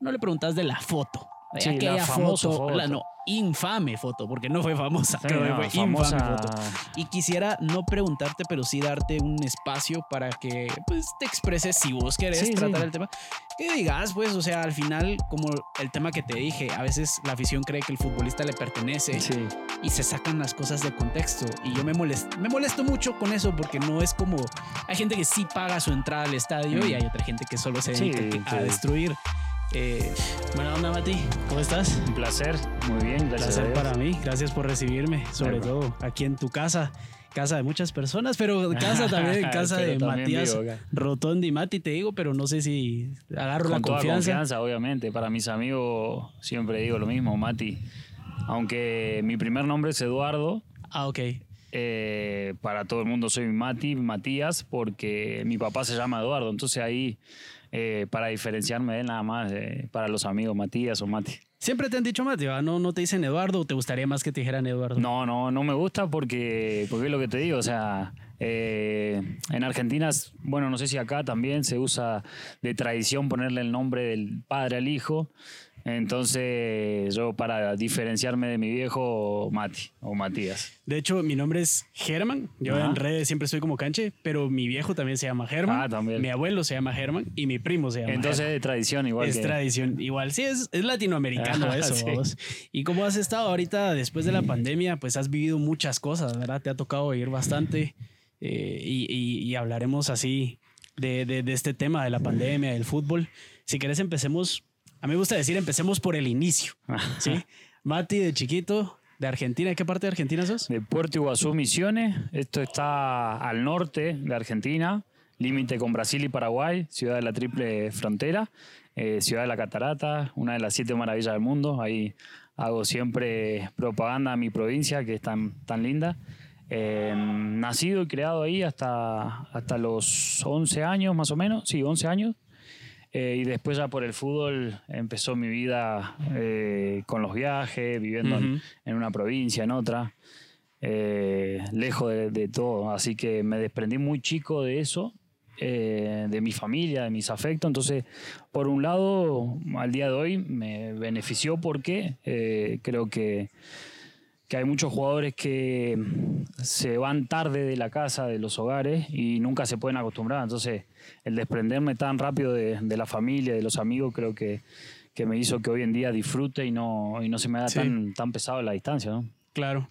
no le preguntas de la foto. De Sí, la aquella famosa foto, foto. la no, infame foto, porque no fue famosa, Sí, creo que no, fue famosa- infame foto. Y quisiera no preguntarte, pero sí darte un espacio para que pues, te expreses si vos querés Sí, tratar el tema. Que digas, pues, o sea, al final, como el tema que te dije, a veces la afición cree que el futbolista le pertenece y se sacan las cosas de contexto. Y yo me molesto, me molesto mucho con eso porque no es como. Hay gente que sí paga su entrada al estadio Mm. y hay otra gente que solo se dedica a destruir. Eh, buena onda, Mati. ¿Cómo estás? Un placer, muy bien, gracias. a Placer para mí. Gracias por recibirme, sobre todo aquí en tu casa. Casa de muchas personas, pero casa también, casa de también Matías vivo. Rotondi. Mati, te digo, pero no sé si agarro Con la toda confianza. confianza, obviamente. Para mis amigos siempre digo lo mismo, Mati. Aunque mi primer nombre es Eduardo, Ah, ok. eh, para todo el mundo soy Mati, Matías, porque mi papá se llama Eduardo. Entonces ahí, eh, para diferenciarme de él nada más, eh, para los amigos Matías o Mati. Siempre te han dicho Mati, ¿va? ¿No, no te dicen Eduardo o te gustaría más que te dijeran Eduardo? No, no, no me gusta porque, porque es lo que te digo, o sea, eh, en Argentina, bueno, no sé si acá también se usa de tradición ponerle el nombre del padre al hijo. Entonces, yo para diferenciarme de mi viejo, Mati o Matías. De hecho, mi nombre es Germán. Yo Ajá. en redes siempre soy como canche, pero mi viejo también se llama Germán. Ah, también. Mi abuelo se llama Germán y mi primo se llama Entonces, Germán. de tradición igual Es que... tradición. Igual, sí, es, es latinoamericano Ajá, eso. sí. vos. Y como has estado ahorita después de la pandemia, pues has vivido muchas cosas, ¿verdad? Te ha tocado vivir bastante eh, y, y- y hablaremos así de, de- de este tema de la pandemia, del fútbol. Si querés, empecemos. A mí me gusta decir, empecemos por el inicio. ¿sí? Mati, de chiquito, de Argentina. ¿De qué parte de Argentina sos? de Puerto Iguazú, Misiones. Esto está al norte de Argentina, límite con Brasil y Paraguay, ciudad de la triple frontera, eh, ciudad de la Catarata, una de las siete maravillas del mundo. Ahí hago siempre propaganda a mi provincia, que es tan, tan linda. Eh, nacido y creado ahí hasta, hasta los 11 años, más o menos, sí, 11 años. Eh, y después ya por el fútbol empezó mi vida eh, con los viajes, viviendo en- una provincia, en otra, eh, lejos de, de todo. Así que me desprendí muy chico de eso, de mi familia, de mis afectos. Entonces, por un lado, al día de hoy me benefició porque creo que, que hay muchos jugadores que se van tarde de la casa, de los hogares, y nunca se pueden acostumbrar. Entonces, el desprenderme tan rápido de, de la familia, de los amigos, creo que, que me hizo que hoy en día disfrute y no, y no se me da Sí. tan, tan pesado la distancia. ¿no? Claro.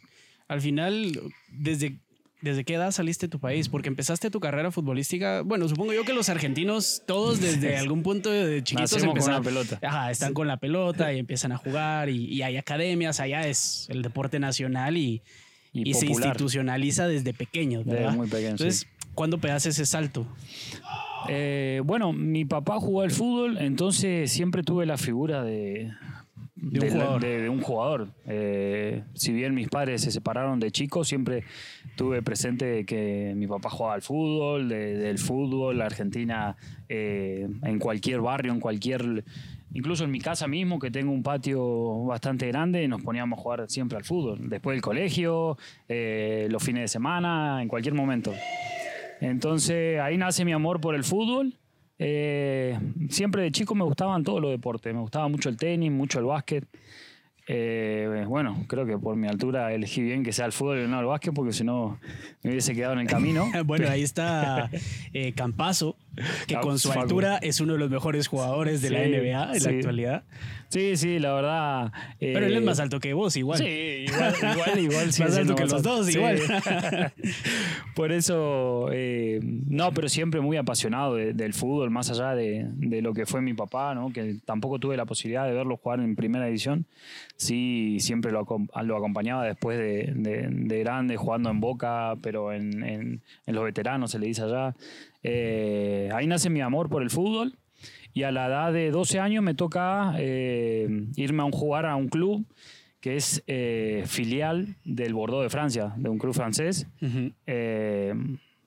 Al final, ¿desde, ¿desde qué edad saliste de tu país? Porque empezaste tu carrera futbolística. Bueno, supongo yo que los argentinos, todos desde algún punto de chiquitos Nacemos con empezaron- una pelota. Ajá, están con la pelota y empiezan a jugar y, y hay academias, allá es el deporte nacional y, Y y se institucionaliza desde pequeños, Desde ¿verdad? muy pequeño, Entonces, ¿cuándo pegas ese salto? Eh, bueno, mi papá jugó al fútbol, entonces siempre tuve la figura de, De un jugador. de- de un jugador. Eh, si bien mis padres se separaron de chicos, siempre tuve presente que mi papá jugaba al fútbol, de- del fútbol, la Argentina, eh, en cualquier barrio, en cualquier... Incluso en mi casa mismo, que tengo un patio bastante grande, nos poníamos a jugar siempre al fútbol. Después del colegio, eh, los fines de semana, en cualquier momento. Entonces ahí nace mi amor por el fútbol. Eh, siempre de chico me gustaban todos los deportes. Me gustaba mucho el tenis, mucho el básquet. Eh, bueno, creo que por mi altura elegí bien que sea el fútbol y no el básquet, porque si no me hubiese quedado en el camino. bueno, ahí está eh, Campazo, que con su altura es uno de los mejores jugadores de la NBA en la actualidad. Sí, sí, la verdad. eh, Pero él es más alto que vos, igual. Sí, igual, igual, igual. Más alto que los dos, igual. Por eso, eh, no, pero siempre muy apasionado de- del fútbol, más allá de, de lo que fue mi papá, ¿no? que tampoco tuve la posibilidad de verlo jugar en primera división. Sí, siempre lo, acom- lo acompañaba después de, de- de grande, jugando en Boca, pero en, en- en los veteranos se le dice allá. Eh, ahí nace mi amor por el fútbol. Y a la edad de 12 años me toca eh, irme a un, jugar a un club que es eh, filial del Bordeaux de Francia, de un club francés. Eh,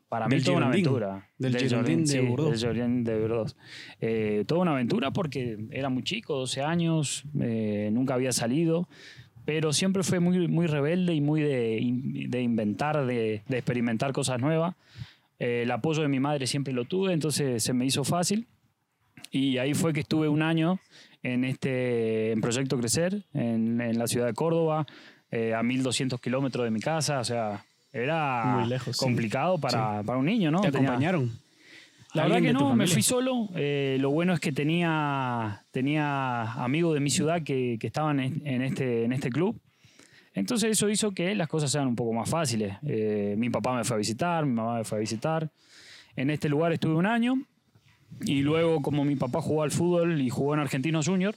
para mí Del toda una Girondin. aventura. Del Girondin de sí, Bordeaux. del Girondin de Bordeaux. Eh, toda una aventura porque era muy chico, 12 años, nunca había salido, pero siempre fue muy, muy rebelde y muy de, in- de inventar, de, de experimentar cosas nuevas. Eh, el apoyo de mi madre siempre lo tuve, entonces se me hizo fácil. Y ahí fue que estuve un año en este en Proyecto Crecer, en, en la ciudad de Córdoba, eh, a 1200 kilómetros de mi casa, o sea, era Muy lejos, sí. complicado para, para un niño, ¿no? ¿Te Tenía- acompañaron? la verdad ¿Alguien que no, me fui solo. Eh, lo bueno es que tenía, tenía amigos de mi ciudad que, que estaban en, en este, en este club. Entonces eso hizo que las cosas sean un poco más fáciles. Eh, mi papá me fue a visitar, mi mamá me fue a visitar. En este lugar estuve un año y luego como mi papá jugó al fútbol y jugó en Argentinos Junior,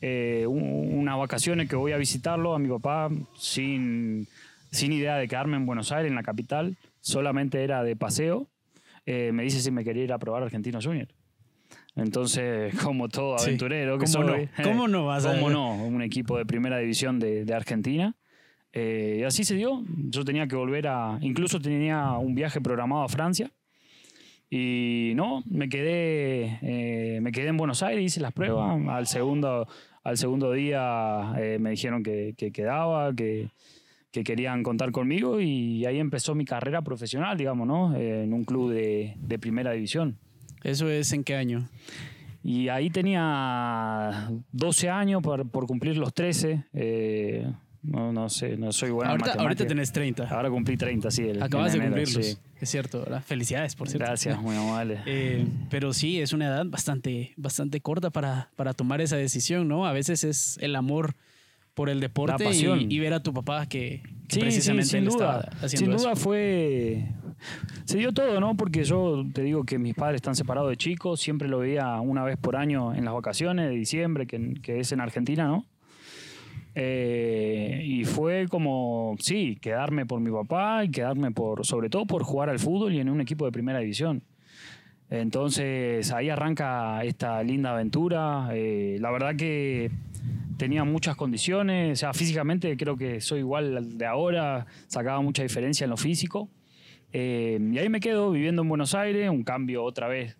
eh, un- unas vacaciones que voy a visitarlo a mi papá sin, sin idea de quedarme en Buenos Aires, en la capital, solamente era de paseo. Eh, me dice si me quería ir a probar Argentinos Junior. Entonces, como todo Sí. aventurero que ¿Cómo no? soy, ¿Cómo no vas a- ¿Cómo no? Un equipo de primera división de, de Argentina. Eh, y así se dio. Yo tenía que volver a. Incluso tenía un viaje programado a Francia. Y no, me quedé, eh, me quedé en Buenos Aires, hice las pruebas. Al segundo, al segundo día eh, me dijeron que, que quedaba, que, que querían contar conmigo. Y ahí empezó mi carrera profesional, digamos, ¿no? Eh, en un club de, de primera división. ¿Eso es en qué año? Y ahí tenía 12 años por, por cumplir los 13. No, no sé, no soy bueno en ahorita, ahorita tenés 30. Ahora cumplí 30, sí. el- Acabas de cumplirlos. sí. Es cierto, ¿verdad? Felicidades, por cierto. Gracias, muy amable. Eh, pero sí, es una edad bastante, bastante corta para, para tomar esa decisión, ¿no? A veces es el amor por el deporte La pasión. y, y ver a tu papá que, que Sí, sí, precisamente sin él duda. estaba haciendo Sin eso. duda fue. Se dio todo, ¿no? Porque yo te digo que mis padres están separados de chicos, siempre lo veía una vez por año en las vacaciones de diciembre, que, que es en Argentina, ¿no? Eh, y fue como, sí, quedarme por mi papá y quedarme por, sobre todo por jugar al fútbol y en un equipo de primera división. Entonces ahí arranca esta linda aventura. Eh, la verdad que tenía muchas condiciones, o sea, físicamente creo que soy igual al de ahora, sacaba mucha diferencia en lo físico. Eh, y ahí me quedo viviendo en Buenos Aires, un cambio otra vez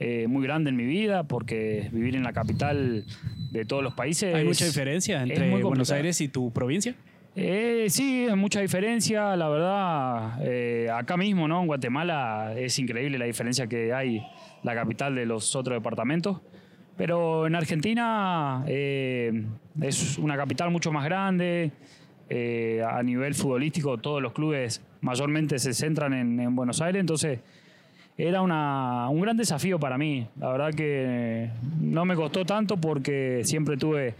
eh, muy grande en mi vida, porque vivir en la capital de todos los países... ¿Hay es- mucha diferencia entre Buenos. Aires y tu provincia? Eh, sí, hay mucha diferencia, la verdad. eh, acá mismo, ¿no? En Guatemala es increíble la diferencia que hay la capital de los otros departamentos. Pero en Argentina eh, es una capital mucho más grande. a nivel futbolístico, todos los clubes mayormente se centran en, en Buenos Aires. Entonces, era una- un gran desafío para mí. La verdad que no me costó tanto porque siempre tuve,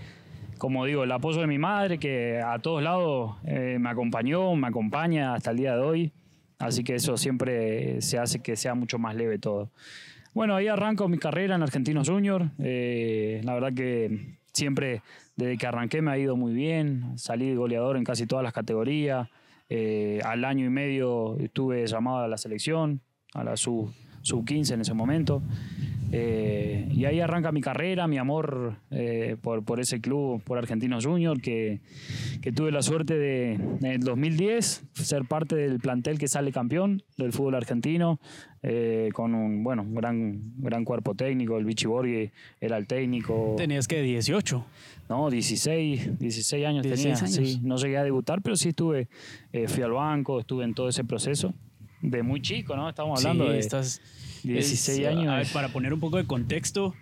como digo, el apoyo de mi madre, que a todos lados eh, me acompañó, me acompaña hasta el día de hoy. Así que eso siempre se hace que sea mucho más leve todo. Bueno, ahí arranco mi carrera en Argentinos Junior. Eh, la verdad que siempre, desde que arranqué, me ha ido muy bien. Salí goleador en casi todas las categorías. Eh, al año y medio estuve llamado a la selección, a la sub, sub 15 en ese momento. Eh, y ahí arranca mi carrera, mi amor eh, por, por ese club, por Argentinos Junior, que, que tuve la suerte de en el 2010 ser parte del plantel que sale campeón del fútbol argentino, eh, con un bueno gran, gran cuerpo técnico. El Vichy Borghi era el técnico. Tenías que 18. No, 16, 16 años 16 tenía. años. Sí, no llegué a debutar, pero sí estuve, fui al banco, estuve en todo ese proceso. De muy chico, ¿no? Estamos hablando sí, de estás 16 es- años. a ver, para poner un poco de contexto,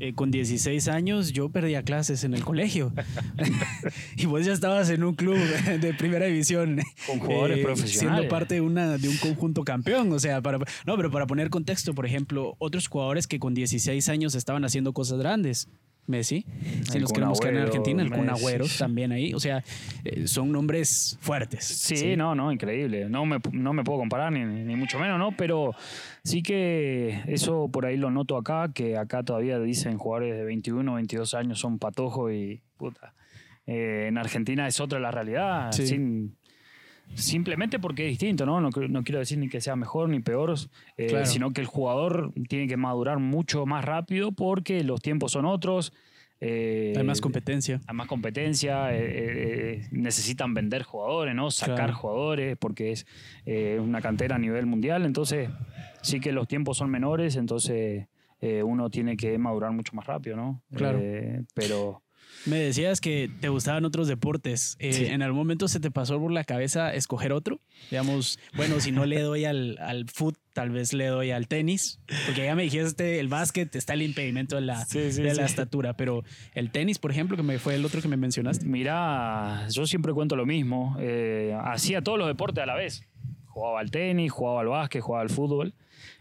eh, con 16 años yo perdía clases en el colegio. y vos ya estabas en un club de primera división. eh, Con jugadores profesionales. Siendo parte de, una, de un conjunto campeón. O sea, para, no, pero para poner contexto, por ejemplo, otros jugadores que con 16 años estaban haciendo cosas grandes. Messi, si El nos Kun queremos quedar en Argentina, el Kun. Agüero también ahí. O sea, eh, son nombres fuertes. Sí, no, no, increíble. No me, no me puedo comparar, ni, ni mucho menos, ¿no? Pero sí que eso por ahí lo noto acá, que acá todavía dicen jugadores de 21, 22 años son patojos y puta. Eh, en Argentina es otra la realidad. Sí. sin- simplemente porque es distinto, ¿no? No, no quiero decir ni que sea mejor ni peor, eh, Claro. sino que el jugador tiene que madurar mucho más rápido porque los tiempos son otros. eh, Hay más competencia. hay más competencia, eh, necesitan vender jugadores, ¿no? Sacar Claro. jugadores, porque es una cantera a nivel mundial. Entonces, sí que los tiempos son menores, entonces uno tiene que madurar mucho más rápido, ¿no? Claro. Pero, Me decías que te gustaban otros deportes. Eh, ¿En algún momento se te pasó por la cabeza escoger otro? Digamos, bueno, si no le doy al, al foot, tal vez le doy al tenis. Porque ya me dijiste, el básquet está el impedimento de la, de la estatura. Pero el tenis, por ejemplo, que me fue el otro que me mencionaste. Mira, yo siempre cuento lo mismo. Eh, hacía todos los deportes a la vez. Jugaba al tenis, jugaba al básquet, jugaba al fútbol.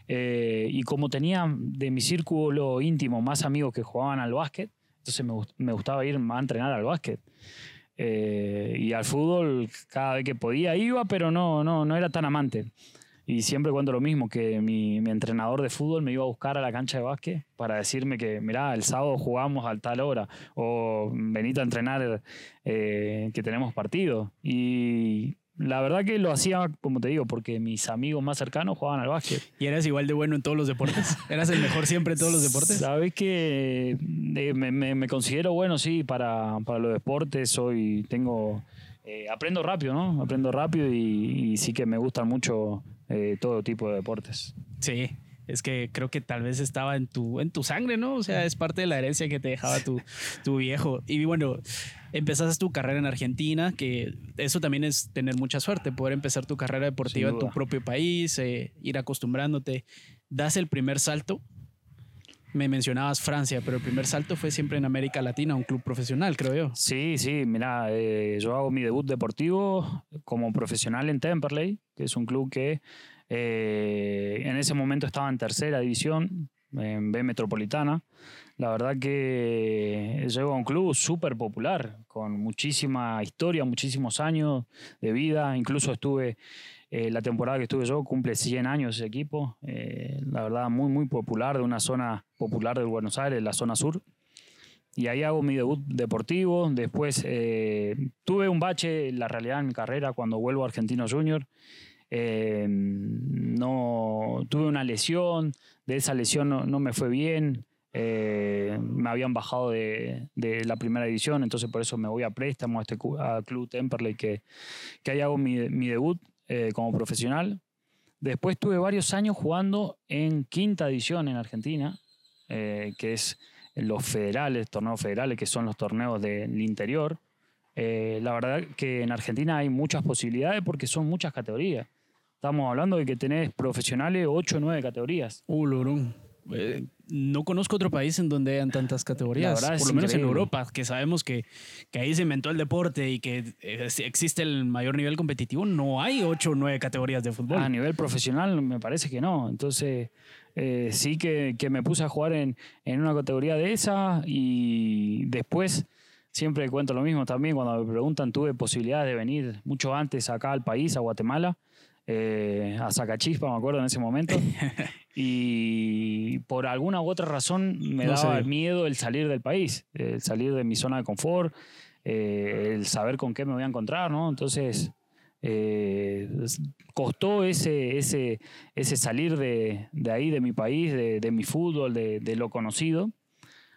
Eh, y como tenía de mi círculo íntimo más amigos que jugaban al básquet, entonces me, gustaba ir a entrenar al básquet. Eh, y al fútbol cada vez que podía iba, pero no, no, no era tan amante. Y siempre cuento lo mismo, que mi, entrenador de fútbol me iba a buscar a la cancha de básquet para decirme que, mirá, el sábado jugamos a tal hora, o venite a entrenar eh, que tenemos partido. Y la verdad que lo hacía, como te digo, porque mis amigos más cercanos jugaban al básquet. ¿Y eras igual de bueno en todos los deportes? ¿Eras el mejor siempre en todos los deportes? Sabes que eh, me, considero bueno, sí, para, los deportes. Soy, tengo, eh, aprendo rápido, ¿no? Aprendo rápido y, sí que me gustan mucho eh, todo tipo de deportes. Sí, es que creo que tal vez estaba en tu, en tu sangre, ¿no? O sea, es parte de la herencia que te dejaba tu, tu viejo. Y bueno, empezaste tu carrera en Argentina, que eso también es tener mucha suerte, poder empezar tu carrera deportiva en tu propio país, eh, ir acostumbrándote. Das el primer salto. Me mencionabas Francia, pero el primer salto fue siempre en América Latina, un club profesional, creo yo. Sí, sí, mira, eh, yo hago mi debut deportivo como profesional en Temperley, que es un club que eh, en ese momento estaba en tercera división, en B Metropolitana. La verdad que llego a un club súper popular, con muchísima historia, muchísimos años de vida. Incluso estuve, eh, la temporada que estuve yo, cumple 100 años ese equipo. Eh, la verdad, muy, muy popular, de una zona popular de Buenos Aires, la zona sur. Y ahí hago mi debut deportivo. Después tuve un bache, la realidad, en mi carrera cuando vuelvo a Argentino Junior. No tuve una lesión, de esa lesión no, me fue bien. Eh, me habían bajado de, la primera división, entonces por eso me voy a préstamo a este Club Temperley que, que ahí hago mi, debut eh, como profesional. Después tuve varios años jugando en quinta división en Argentina, eh, que es los federales, torneos federales, que son los torneos del interior. la verdad que en Argentina hay muchas posibilidades porque son muchas categorías. Estamos hablando de que tenés profesionales 8 o 9 categorías. Uh, eh, no conozco otro país en donde hayan tantas categorías, por lo menos en Europa, que sabemos que, que, ahí se inventó el deporte y que eh, existe el mayor nivel competitivo, no hay ocho o nueve categorías de fútbol. A nivel profesional me parece que no, entonces eh, sí que, que, me puse a jugar en, en una categoría de esa y después siempre cuento lo mismo también, cuando me preguntan tuve posibilidades de venir mucho antes acá al país, a Guatemala, eh, a Sacachispa, me acuerdo en ese momento. y por alguna u otra razón me daba miedo el salir del país, el salir de mi zona de confort, eh, el saber con qué me voy a encontrar, ¿no? Entonces, eh, costó ese, ese, ese salir de, ahí, de mi país, de, mi fútbol, de, de, lo conocido,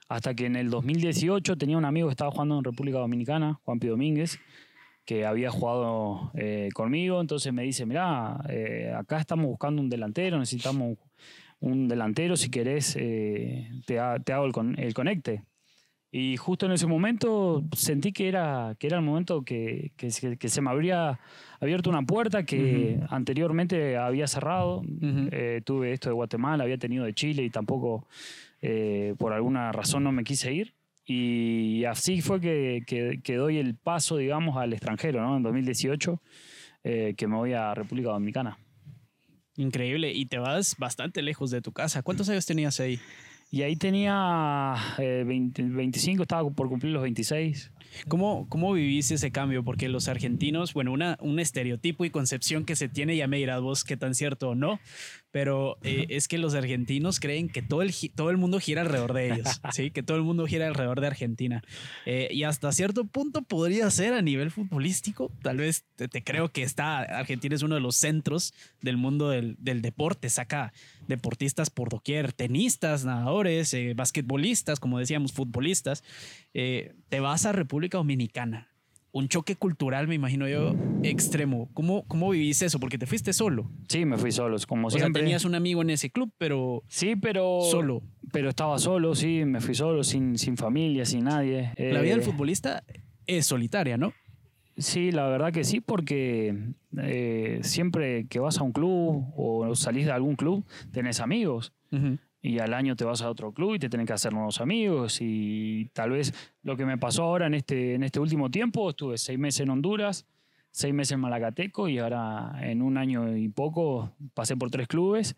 hasta que en el 2018 tenía un amigo que estaba jugando en República Dominicana, Juan P. Domínguez, que había jugado eh, conmigo, entonces me dice, mira, eh, acá estamos buscando un delantero, necesitamos un delantero, si querés eh, te, hago el, conecte. Y justo en ese momento sentí que era, que era el momento que, se me habría abierto una puerta que anteriormente había cerrado. tuve esto de Guatemala, había tenido de Chile y tampoco por alguna razón no me quise ir. Y así fue que, que, doy el paso, digamos, al extranjero, ¿no? En 2018, eh, que me voy a República Dominicana. Increíble. Y te vas bastante lejos de tu casa. ¿Cuántos años tenías ahí? Y ahí tenía 25, eh, estaba por cumplir los 26. ¿Cómo, ¿Cómo viviste ese cambio? Porque los argentinos, bueno, una, un estereotipo y concepción que se tiene, ya me dirás vos qué tan cierto o no, pero eh, es que los argentinos creen que todo el, todo el mundo gira alrededor de ellos, ¿sí? que todo el mundo gira alrededor de Argentina. Eh, y hasta cierto punto podría ser a nivel futbolístico, tal vez te, creo que está, Argentina es uno de los centros del mundo del, del deporte, saca deportistas por doquier, tenistas, nadadores, eh, basquetbolistas, como decíamos, futbolistas. te vas a República Dominicana un choque cultural, me imagino yo, extremo. ¿Cómo, cómo viviste eso? Porque te fuiste solo. Sí, me fui solo, como O siempre. sea, tenías un amigo en ese club, pero Sí, pero... solo. Pero estaba solo, sí, me fui solo, sin, sin familia, sin nadie. La vida del Eh, futbolista es solitaria, ¿no? Sí, la verdad que sí, porque eh, siempre que vas a un club o salís de algún club, tenés amigos. Y al año te vas a otro club y te tenés que hacer nuevos amigos. Y tal vez lo que me pasó ahora en este, en este último tiempo, estuve seis meses en Honduras, seis meses en Malacateco y ahora en un año y poco pasé por tres clubes.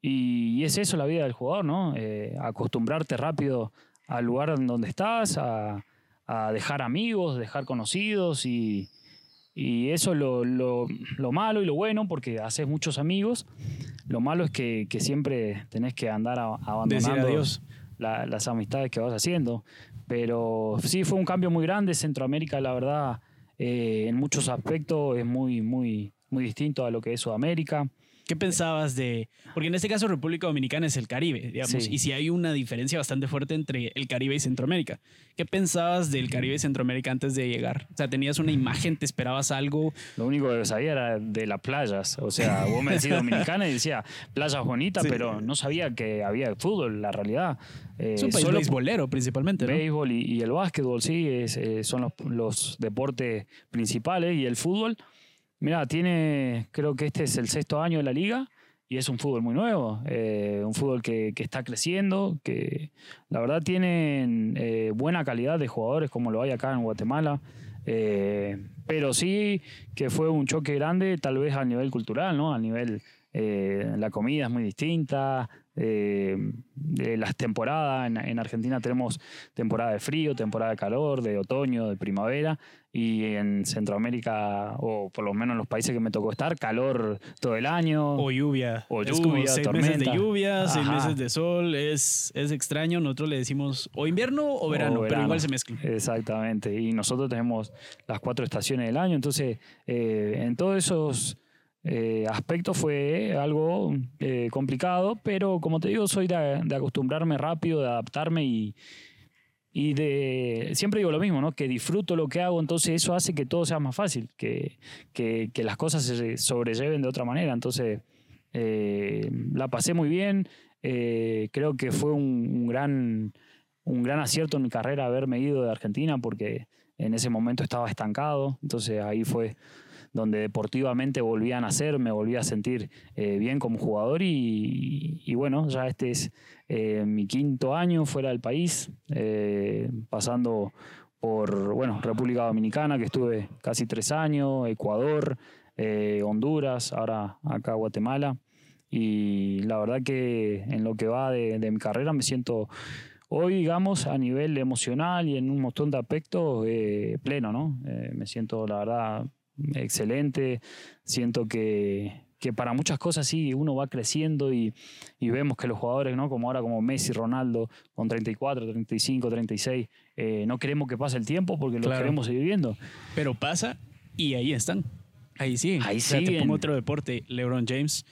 Y, es eso la vida del jugador, ¿no? Eh, acostumbrarte rápido al lugar en donde estás, a dejar amigos, dejar conocidos y, y eso es lo, lo- lo malo y lo bueno porque haces muchos amigos. Lo malo es que, que siempre tenés que andar a- abandonando adiós. la- las amistades que vas haciendo. Pero sí, fue un cambio muy grande. Centroamérica, la verdad, eh, en muchos aspectos es muy, muy, muy distinto a lo que es Sudamérica. ¿Qué pensabas de.? Porque en este caso, República Dominicana es el Caribe, digamos, Sí. y si hay una diferencia bastante fuerte entre el Caribe y Centroamérica. ¿Qué pensabas del Caribe y Centroamérica antes de llegar? O sea, ¿tenías una imagen, te esperabas algo? Lo único que sabía era de las playas. O sea, vos me decís dominicana y decía playas bonitas, Sí. pero no sabía que había fútbol, la realidad. Eh, Es un país solo beisbolero, principalmente, ¿no? béisbol y, y el básquetbol, sí, es, eh, son los, los deportes principales y el fútbol. Mira, tiene, creo que este es el sexto año de la liga y es un fútbol muy nuevo, eh, un fútbol que, que está creciendo, que la verdad tienen eh, buena calidad de jugadores como lo hay acá en Guatemala. eh, pero sí que fue un choque grande, tal vez a nivel cultural, ¿no? A nivel, la comida es muy distinta, eh, de las temporadas, en, en Argentina tenemos temporada de frío, temporada de calor, de otoño, de primavera, y en Centroamérica, o por lo menos en los países que me tocó estar, calor todo el año. O lluvia. O es como lluvia, seis meses de lluvia, seis meses de sol. Es, es extraño. Nosotros le decimos o invierno o verano, pero verano. igual se mezclan. Exactamente. Y nosotros tenemos las cuatro estaciones del año. Entonces, eh, en todos esos eh, aspectos fue algo eh, complicado, pero como te digo, soy de, acostumbrarme rápido, de adaptarme y, y de. Siempre digo lo mismo, ¿no? Que disfruto lo que hago, entonces eso hace que todo sea más fácil, que, que, las cosas se sobrelleven de otra manera. Entonces, eh, la pasé muy bien. Eh, creo que fue un, un gran un gran acierto en mi carrera haberme ido de Argentina porque en ese momento estaba estancado. Entonces ahí fue donde deportivamente volví a nacer, me volví a sentir eh, bien como jugador y, bueno, ya este es eh, mi quinto año fuera del país, eh, pasando por bueno, República Dominicana, que estuve casi tres años, Ecuador, Honduras, ahora acá Guatemala. Y la verdad que en lo que va de, mi carrera me siento hoy, digamos, a nivel emocional y en un montón de aspectos pleno, ¿no? Me siento, la verdad, excelente. Siento que, que para muchas cosas sí, uno va creciendo y, y vemos que los jugadores, ¿no? Como ahora, como Messi, Ronaldo, con 34, 35, 36, eh, no queremos que pase el tiempo porque Claro. queremos seguir viendo. Pero pasa y ahí están. Ahí siguen. Ahí O sea, te pongo otro deporte. LeBron James,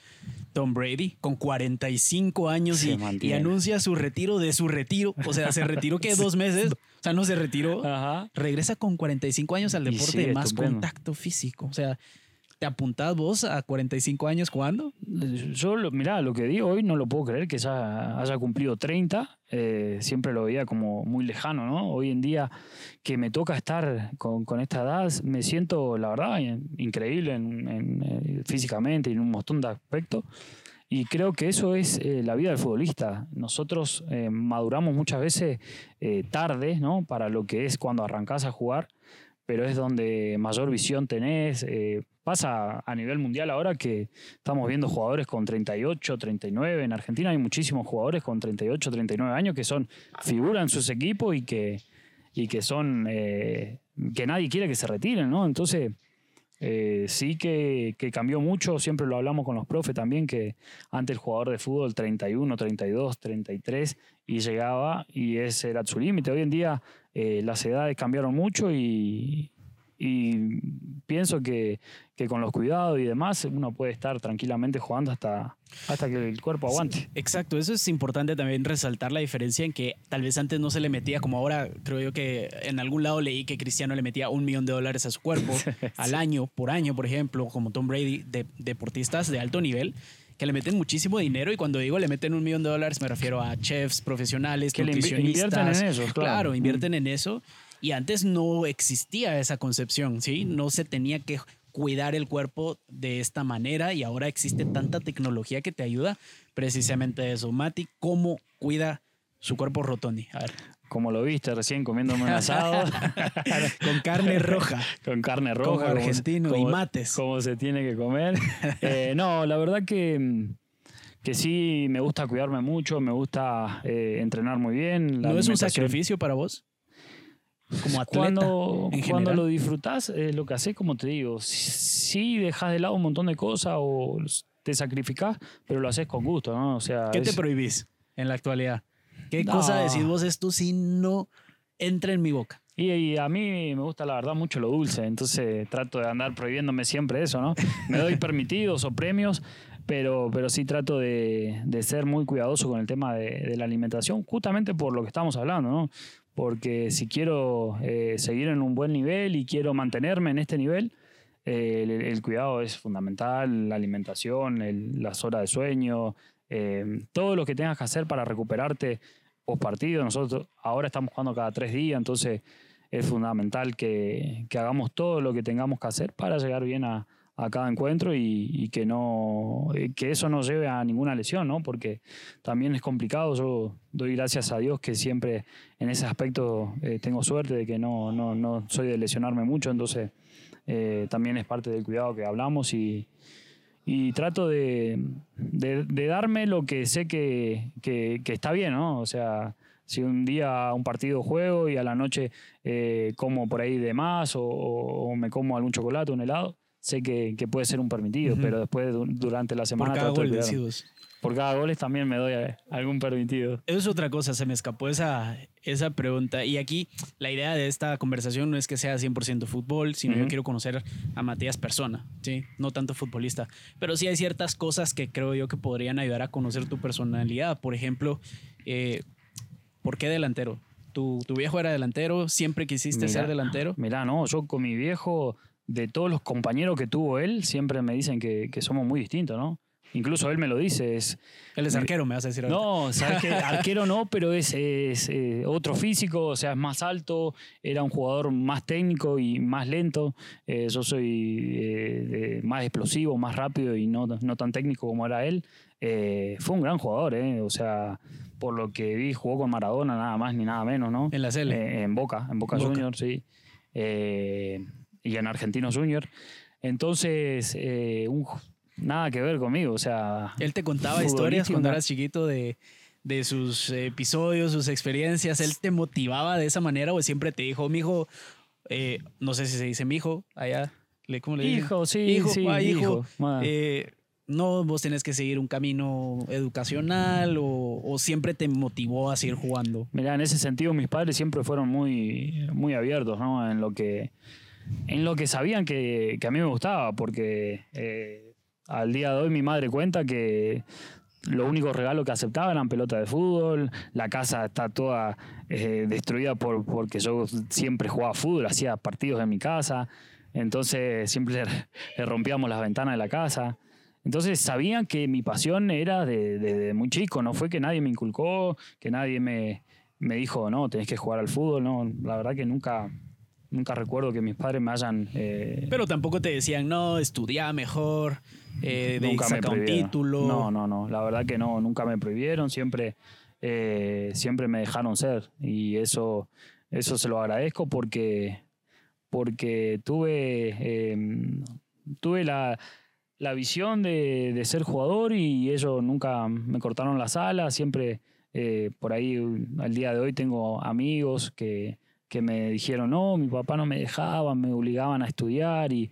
Tom Brady, con 45 años y, anuncia su retiro de su retiro. O sea, se retiró que dos meses. O sea, no se retiró. Ajá. Regresa con 45 años al deporte más contacto físico. O sea, ¿te apuntás vos a 45 años jugando? Yo, mirá, lo que digo hoy no lo puedo creer que ya haya cumplido 30. eh, siempre lo veía como muy lejano, ¿no? Hoy en día que me toca estar con, con esta edad, me siento, la verdad, in- increíble en- en, eh, físicamente y en un montón de aspectos. Y creo que eso es eh, la vida del futbolista. Nosotros eh, maduramos muchas veces eh, tarde, ¿no? Para lo que es cuando arrancás a jugar, pero es donde mayor visión tenés. eh, pasa a nivel mundial ahora que estamos viendo jugadores con 38, 39. En Argentina hay muchísimos jugadores con 38, 39 años que son figuras en sus equipos y que, y que son eh, que nadie quiere que se retiren, ¿no? Entonces eh, sí que, que cambió mucho, siempre lo hablamos con los profes también, que antes el jugador de fútbol 31, 32, 33 y llegaba y ese era su límite. Hoy en día eh, las edades cambiaron mucho y, y pienso que, que, con los cuidados y demás uno puede estar tranquilamente jugando hasta, hasta que el cuerpo aguante. exacto, eso es importante también resaltar la diferencia en que tal vez antes no se le metía, como ahora creo yo que en algún lado leí que Cristiano le metía un millón de dólares a su cuerpo al año, por año, por ejemplo, como Tom Brady, de, deportistas de alto nivel que le meten muchísimo dinero y cuando digo le meten un millón de dólares me refiero a chefs profesionales, que invierten en eso. Claro, claro invierten en eso y antes no existía esa concepción, ¿sí? No se tenía que cuidar el cuerpo de esta manera y ahora existe tanta tecnología que te ayuda precisamente a eso. Mati, ¿cómo cuida su cuerpo Rotoni? A ver. Como lo viste recién comiéndome un asado. con carne roja. con carne roja. Como argentino y mates. Como se tiene que comer. Eh, no, la verdad que, que sí me gusta cuidarme mucho, me gusta eh, entrenar muy bien. ¿No es un sacrificio para vos? Como atleta. Cuando, cuando lo disfrutas, es lo que haces, como te digo, sí dejas de lado un montón de cosas o te sacrificas, pero lo haces con gusto, ¿no? O sea, ¿Qué te prohibís en la actualidad? ¿Qué cosa decís vos esto si no entra en mi boca? Y, a mí me gusta la verdad mucho lo dulce, entonces trato de andar prohibiéndome siempre eso, ¿no? Me doy permitidos o premios, pero, pero sí trato de, de ser muy cuidadoso con el tema de, de, la alimentación, justamente por lo que estamos hablando, ¿no? Porque si quiero eh, seguir en un buen nivel y quiero mantenerme en este nivel, eh, el, cuidado es fundamental, la alimentación, las horas de sueño, eh, todo lo que tengas que hacer para recuperarte post partido. Nosotros ahora estamos jugando cada tres días, entonces es fundamental que, que hagamos todo lo que tengamos que hacer para llegar bien a, a cada encuentro y, que no que eso no lleve a ninguna lesión, ¿no? Porque también es complicado. Yo doy gracias a Dios que siempre en ese aspecto eh, tengo suerte de que no, no, no, soy de lesionarme mucho, entonces eh, también es parte del cuidado que hablamos y, y trato de, de, darme lo que sé que, que, está bien, ¿no? O sea, si un día un partido juego y a la noche eh, como por ahí de más o me como algún chocolate, un helado, sé que, puede ser un permitido, pero después durante la semana... Por cada gol, Por cada gol también me doy algún permitido. Eso es otra cosa, se me escapó esa, esa pregunta. Y aquí la idea de esta conversación no es que sea 100% fútbol, sino yo quiero conocer a Matías persona, ¿sí? No tanto futbolista. Pero sí hay ciertas cosas que creo yo que podrían ayudar a conocer tu personalidad. Por ejemplo, eh, ¿por qué delantero? ¿Tu, ¿Tu, viejo era delantero? ¿Siempre quisiste ser delantero? Mira, no, yo con mi viejo de todos los compañeros que tuvo él, siempre me dicen que, somos muy distintos, ¿no? Incluso él me lo dice. Es, él es arquero, me vas a decir. No, sabes que arquero no, pero es, eh, otro físico, o sea, es más alto, era un jugador más técnico y más lento. Eh, yo soy eh, más explosivo, más rápido y no, no tan técnico como era él. fue un gran jugador, o sea, por lo que vi, jugó con Maradona, nada más ni nada menos, ¿no? En la Cele. en Boca, en Boca, Boca. Juniors, sí y en Argentinos Junior. Entonces, eh, nada que ver conmigo, o sea... Él te contaba historias cuando eras chiquito de, de sus episodios, sus experiencias. ¿Él te motivaba de esa manera o siempre te dijo, mi hijo, eh, no sé si se dice mi hijo, allá, ¿cómo le Hijo, sí, hijo, sí, ah, hijo. Eh, no, vos tenés que seguir un camino educacional o, o, siempre te motivó a seguir jugando. Mira, en ese sentido mis padres siempre fueron muy, muy abiertos, ¿no? En lo que en lo que sabían que, a mí me gustaba, porque eh, al día de hoy mi madre cuenta que lo único regalo que aceptaba eran pelotas de fútbol, la casa está toda eh, destruida por, porque yo siempre jugaba fútbol, hacía partidos en mi casa, entonces siempre le, rompíamos las ventanas de la casa. Entonces sabían que mi pasión era de, muy chico, no fue que nadie me inculcó, que nadie me, me dijo, no, tenés que jugar al fútbol, no, la verdad que nunca, Nunca recuerdo que mis padres me hayan... Eh, Pero tampoco te decían, no, estudia mejor, eh, nunca me un título. No, no, no. La verdad que no, nunca me prohibieron. Siempre, eh, siempre me dejaron ser. Y eso, eso se lo agradezco porque, porque tuve, em, tuve la, la visión de, de, ser jugador y ellos nunca me cortaron las alas. Siempre, eh, por ahí, al día de hoy, tengo amigos que que me dijeron, no, mi papá no me dejaba, me obligaban a estudiar y,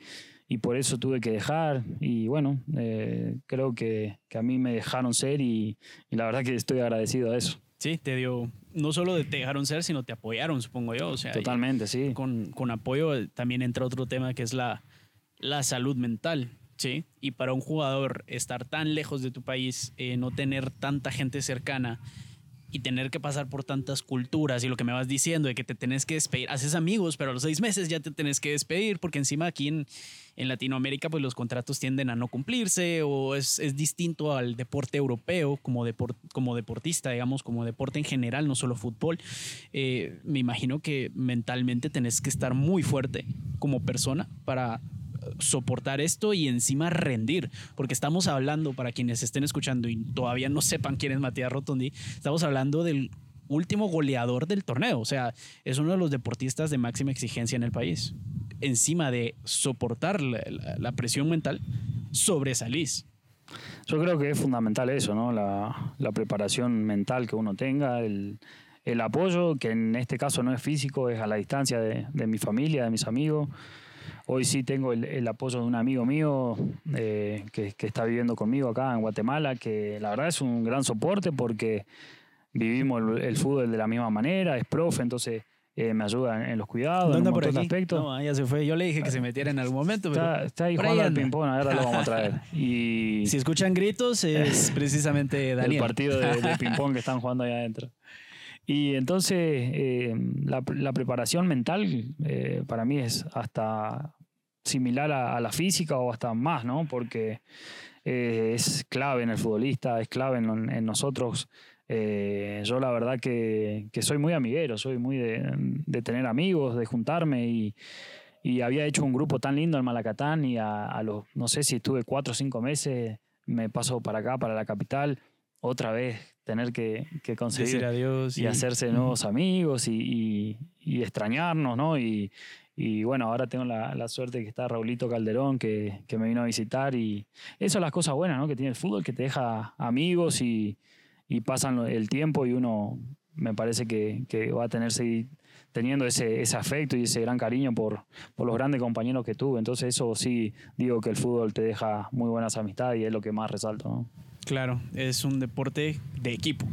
por eso tuve que dejar. Y bueno, eh, creo que, a mí me dejaron ser y, la verdad que estoy agradecido a eso. Sí, te dio no solo te dejaron ser, sino te apoyaron, supongo yo. O sea, Totalmente, sí. Con, con apoyo eh, también entra otro tema que es la, la salud mental. ¿sí? Y para un jugador estar tan lejos de tu país, eh, no tener tanta gente cercana y tener que pasar por tantas culturas y lo que me vas diciendo de que te tenés que despedir, haces amigos, pero a los seis meses ya te tenés que despedir porque encima aquí en, en Latinoamérica pues los contratos tienden a no cumplirse o es, es distinto al deporte europeo como, como deportista, digamos, como deporte en general, no solo fútbol. Eh, me imagino que mentalmente tenés que estar muy fuerte como persona para soportar esto y encima rendir, porque estamos hablando, para quienes estén escuchando y todavía no sepan quién es Matías Rotondi, estamos hablando del último goleador del torneo, o sea, es uno de los deportistas de máxima exigencia en el país. Encima de soportar la, la, presión mental, sobresalís. Yo creo que es fundamental eso, ¿no? La, la preparación mental que uno tenga, el, apoyo, que en este caso no es físico, es a la distancia de mi familia, de mis amigos. Hoy sí tengo el, el apoyo de un amigo mío eh, que, que, está viviendo conmigo acá en Guatemala, que la verdad es un gran soporte porque vivimos el, el fútbol de la misma manera, es profe, entonces eh, me ayuda en, los cuidados, en un montón de aspectos. No, ya se fue. Yo le dije que se metiera en algún momento. Pero está, está ahí jugando al ping-pong, ahora lo vamos a traer. Y si escuchan gritos, es precisamente Daniel. El partido de, de ping-pong que están jugando ahí adentro. Y entonces eh, la, preparación mental eh, para mí es hasta similar a, la física o hasta más, ¿no? Porque eh, es clave en el futbolista, es clave en, nosotros. Yo la verdad que, soy muy amiguero, soy muy de, tener amigos, de juntarme y, y, había hecho un grupo tan lindo en Malacatán y a, a los, no sé si estuve cuatro o cinco meses, me paso para acá, para la capital, otra vez tener que, que conseguir adiós, y, y, hacerse nuevos amigos y, y, y extrañarnos, ¿no? Y, bueno, ahora tengo la, la, suerte que está Raulito Calderón, que, que, me vino a visitar y eso es las cosas buenas, ¿no? Que tiene el fútbol, que te deja amigos y, pasan el tiempo y uno me parece que, que va a tener teniendo ese, ese afecto y ese gran cariño por, por los grandes compañeros que tuve. Entonces eso sí digo que el fútbol te deja muy buenas amistades y es lo que más resalto, ¿no? Claro, es un deporte de equipo.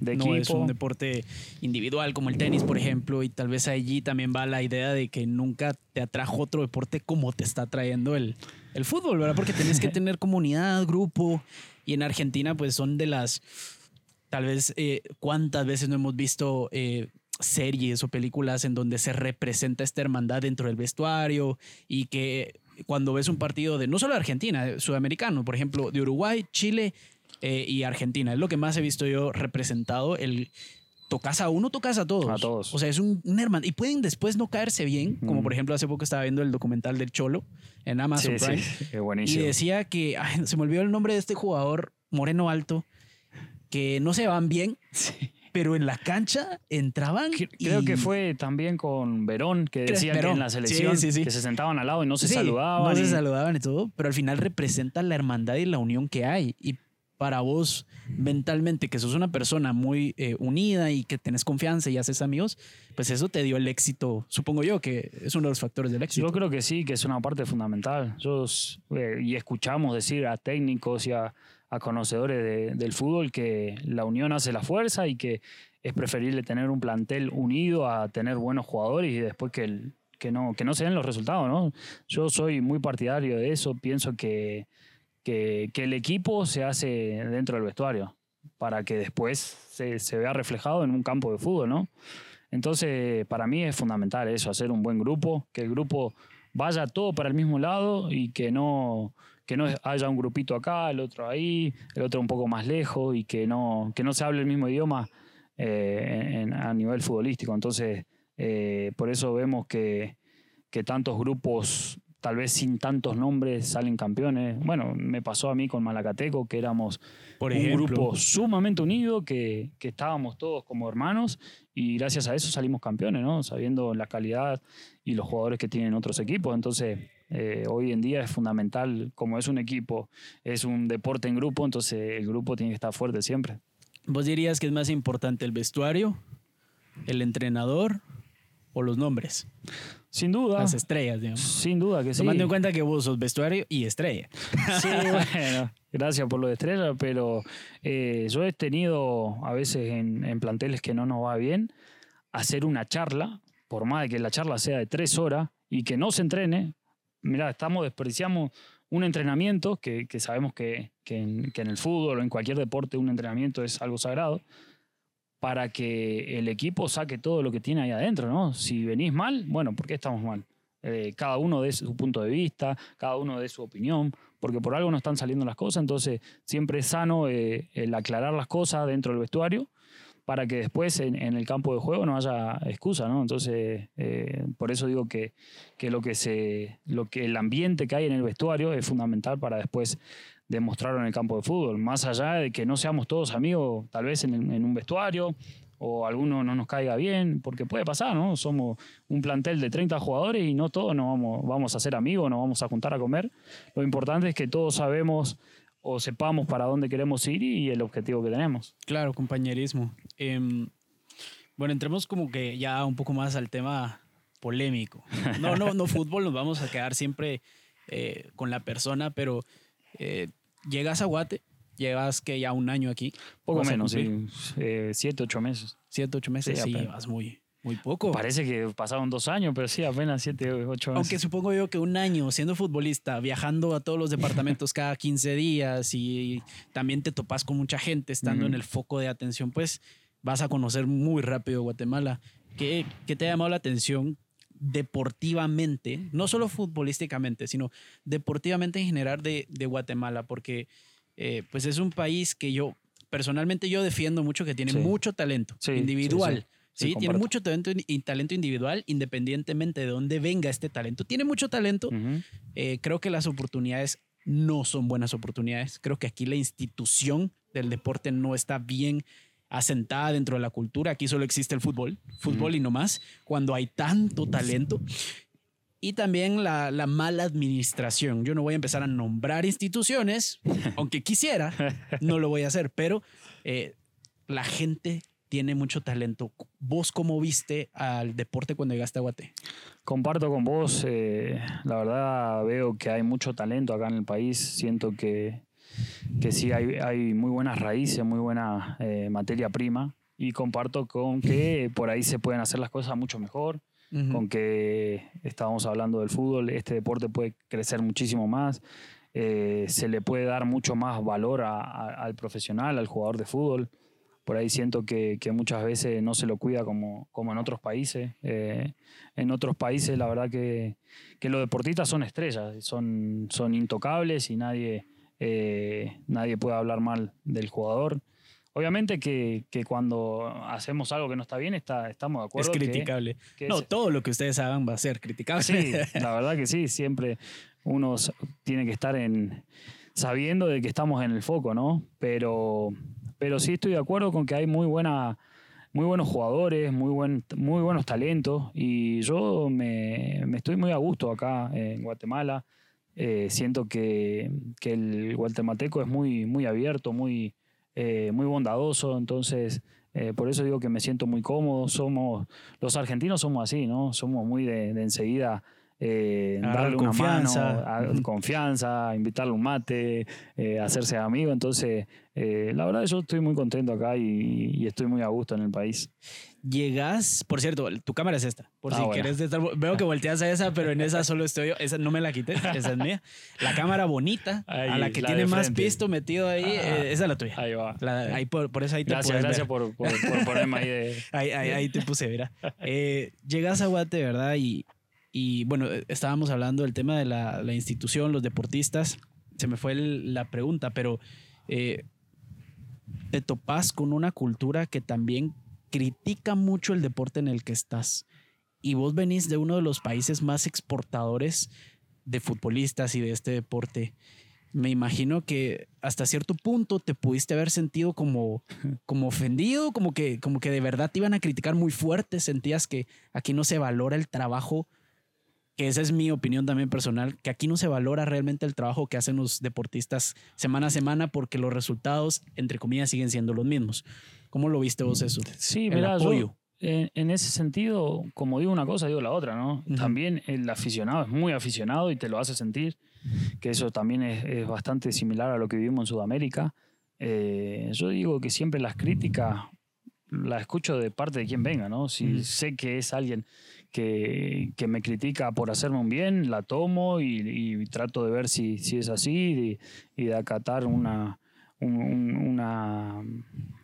De no equipo. es un deporte individual como el tenis, por ejemplo, y tal vez allí también va la idea de que nunca te atrajo otro deporte como te está trayendo el, el fútbol, ¿verdad? Porque tenés que tener comunidad, grupo, y en Argentina pues son de las, tal vez, eh, ¿cuántas veces no hemos visto... Eh, series o películas en donde se representa esta hermandad dentro del vestuario y que cuando ves un partido de no solo de Argentina, sudamericano, por ejemplo, de Uruguay, Chile eh, y Argentina, es lo que más he visto yo representado, el tocas a uno, tocas a todos. A todos. O sea, es un, un hermano. Y pueden después no caerse bien, como mm. por ejemplo hace poco estaba viendo el documental del Cholo en Amazon sí, Prime. Sí, qué buenísimo. Y decía que, ay, se me olvidó el nombre de este jugador, Moreno Alto, que no se van bien. Sí pero en la cancha entraban. Creo y... que fue también con Verón, que decían Verón. que en la selección sí, sí, sí. que se sentaban al lado y no se saludaban. No y... se saludaban y todo, pero al final representa la hermandad y la unión que hay. Y para vos, mentalmente, que sos una persona muy eh, unida y que tenés confianza y haces amigos, pues eso te dio el éxito, supongo yo, que es uno de los factores del éxito. Yo creo que sí, que es una parte fundamental. Yo, eh, y escuchamos decir a técnicos y a a conocedores de, del fútbol que la unión hace la fuerza y que es preferible tener un plantel unido a tener buenos jugadores y después que, el, que, no, que no se den los resultados. ¿no? Yo soy muy partidario de eso, pienso que, que, que el equipo se hace dentro del vestuario para que después se, se vea reflejado en un campo de fútbol. ¿no? Entonces, para mí es fundamental eso, hacer un buen grupo, que el grupo vaya todo para el mismo lado y que no, que no haya un grupito acá, el otro ahí, el otro un poco más lejos y que no, que no se hable el mismo idioma eh, en, a nivel futbolístico. Entonces, eh, por eso vemos que, que tantos grupos tal vez sin tantos nombres salen campeones. Bueno, me pasó a mí con Malacateco, que éramos Por un grupo sumamente unido, que, que, estábamos todos como hermanos y gracias a eso salimos campeones, ¿no? Sabiendo la calidad y los jugadores que tienen otros equipos. Entonces, eh, hoy en día es fundamental, como es un equipo, es un deporte en grupo, entonces el grupo tiene que estar fuerte siempre. ¿Vos dirías que es más importante el vestuario, el entrenador o los nombres? Sin duda. Las estrellas, digamos. Sin duda que sí. Tomando en cuenta que vos sos vestuario y estrella. Sí, bueno, gracias por lo de estrella, pero eh, yo he tenido a veces en, en planteles que no nos va bien hacer una charla, por más de que la charla sea de tres horas y que no se entrene. Mira, estamos, desperdiciamos un entrenamiento, que, que sabemos que, que, en, que en el fútbol o en cualquier deporte un entrenamiento es algo sagrado, para que el equipo saque todo lo que tiene ahí adentro, ¿no? Si venís mal, bueno, ¿por qué estamos mal? Eh, cada uno de su punto de vista, cada uno de su opinión, porque por algo no están saliendo las cosas, entonces siempre es sano eh, el aclarar las cosas dentro del vestuario para que después en, el campo de juego no haya excusa, ¿no? Entonces, eh, por eso digo que, que, lo que se, lo que el ambiente que hay en el vestuario es fundamental para después demostrarlo en el campo de fútbol, más allá de que no seamos todos amigos, tal vez en, en un vestuario o alguno no nos caiga bien, porque puede pasar, ¿no? Somos un plantel de 30 jugadores y no todos nos vamos, vamos a ser amigos, nos vamos a juntar a comer. Lo importante es que todos sabemos o sepamos para dónde queremos ir y el objetivo que tenemos. Claro, compañerismo. Eh, bueno, entremos como que ya un poco más al tema polémico. No, no, no fútbol, nos vamos a quedar siempre eh, con la persona, pero eh, llegas a Guate, llevas que ya un año aquí. Poco menos, sí. Eh, siete, ocho meses. Siete, ocho meses, sí, sí vas muy, muy poco. Parece que pasaron dos años, pero sí, apenas siete, ocho meses. Aunque supongo yo que un año siendo futbolista, viajando a todos los departamentos cada 15 días y también te topas con mucha gente estando en el foco de atención, pues vas a conocer muy rápido Guatemala. ¿Qué, qué te ha llamado la atención deportivamente, no solo futbolísticamente, sino deportivamente en general de, de Guatemala? Porque eh, pues es un país que yo, personalmente yo defiendo mucho, que tiene sí. mucho talento sí, individual. Sí, tiene mucho talento y talento individual, independientemente de dónde venga este talento. Tiene mucho talento. Uh -huh. eh, creo que las oportunidades no son buenas oportunidades. Creo que aquí la institución del deporte no está bien asentada dentro de la cultura. Aquí solo existe el fútbol, fútbol y no más. Cuando hay tanto talento. Y también la, la, mala administración. Yo no voy a empezar a nombrar instituciones, aunque quisiera, no lo voy a hacer, pero eh, la gente tiene mucho talento. ¿Vos cómo viste al deporte cuando llegaste a Guate? Comparto con vos, eh, la verdad veo que hay mucho talento acá en el país, siento que, que sí hay, hay muy buenas raíces, muy buena eh, materia prima y comparto con que por ahí se pueden hacer las cosas mucho mejor, uh -huh. con que estábamos hablando del fútbol, este deporte puede crecer muchísimo más. Eh, se le puede dar mucho más valor a, a, al profesional, al jugador de fútbol por ahí siento que, que, muchas veces no se lo cuida como, como en otros países. Eh, en otros países la verdad que, que, los deportistas son estrellas, son, son intocables y nadie, eh, nadie puede hablar mal del jugador. Obviamente que, que, cuando hacemos algo que no está bien, está, estamos de acuerdo. Es criticable. Que, no, es, todo lo que ustedes hagan va a ser criticable. Sí, la verdad que sí, siempre uno tiene que estar en sabiendo de que estamos en el foco, ¿no? Pero pero sí estoy de acuerdo con que hay muy buena muy buenos jugadores, muy, buen, muy buenos talentos y yo me, me, estoy muy a gusto acá en Guatemala. Eh, siento que, que, el guatemalteco es muy, muy abierto, muy, eh, muy bondadoso, entonces eh, por eso digo que me siento muy cómodo. Somos, los argentinos somos así, ¿no? Somos muy de, de enseguida eh, darle confianza. una mano, a, confianza, invitarle un mate, hacerse amigo. Entonces, la verdad, yo estoy muy contento acá y, y, estoy muy a gusto en el país. Llegas, por cierto, tu cámara es esta. Por ah, si bueno. quieres estar, veo que volteas a esa, pero en esa solo estoy yo. Esa no me la quité, esa es mía. La cámara bonita, ahí, a la que la tiene más pisto metido ahí, ah, esa es la tuya. Ahí va. La, ahí por, por, eso ahí te Gracias, gracias por, por, por, ponerme ahí de. ahí, ahí, ahí, te puse, mira. Eh, llegas a Guate, ¿verdad? Y, y bueno, estábamos hablando del tema de la, la institución, los deportistas. Se me fue el, la pregunta, pero eh, te topas con una cultura que también critica mucho el deporte en el que estás. Y vos venís de uno de los países más exportadores de futbolistas y de este deporte. Me imagino que hasta cierto punto te pudiste haber sentido como, como ofendido, como que, como que de verdad te iban a criticar muy fuerte. Sentías que aquí no se valora el trabajo que esa es mi opinión también personal, que aquí no se valora realmente el trabajo que hacen los deportistas semana a semana porque los resultados, entre comillas, siguen siendo los mismos. ¿Cómo lo viste vos eso? Sí, mira, yo, en, en ese sentido, como digo una cosa, digo la otra, ¿no? También el aficionado es muy aficionado y te lo hace sentir, que eso también es, es bastante similar a lo que vivimos en Sudamérica. Eh, yo digo que siempre las críticas las escucho de parte de quien venga, ¿no? Si sé que es alguien que, que me critica por hacerme un bien, la tomo y, y trato de ver si, si es así y, y de acatar una, un- un- una,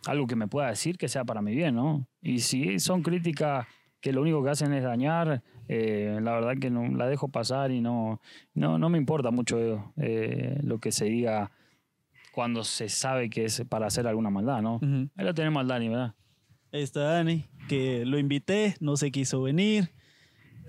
algo que me pueda decir que sea para mi bien, ¿no? Y si son críticas que lo único que hacen es dañar, eh, la verdad que no, la dejo pasar y no, no, no me importa mucho eh, lo que se diga cuando se sabe que es para hacer alguna maldad, ¿no? Ujú. Ahí lo tenemos al Dani, ¿verdad? Ahí está Dani, que lo invité, no se quiso venir,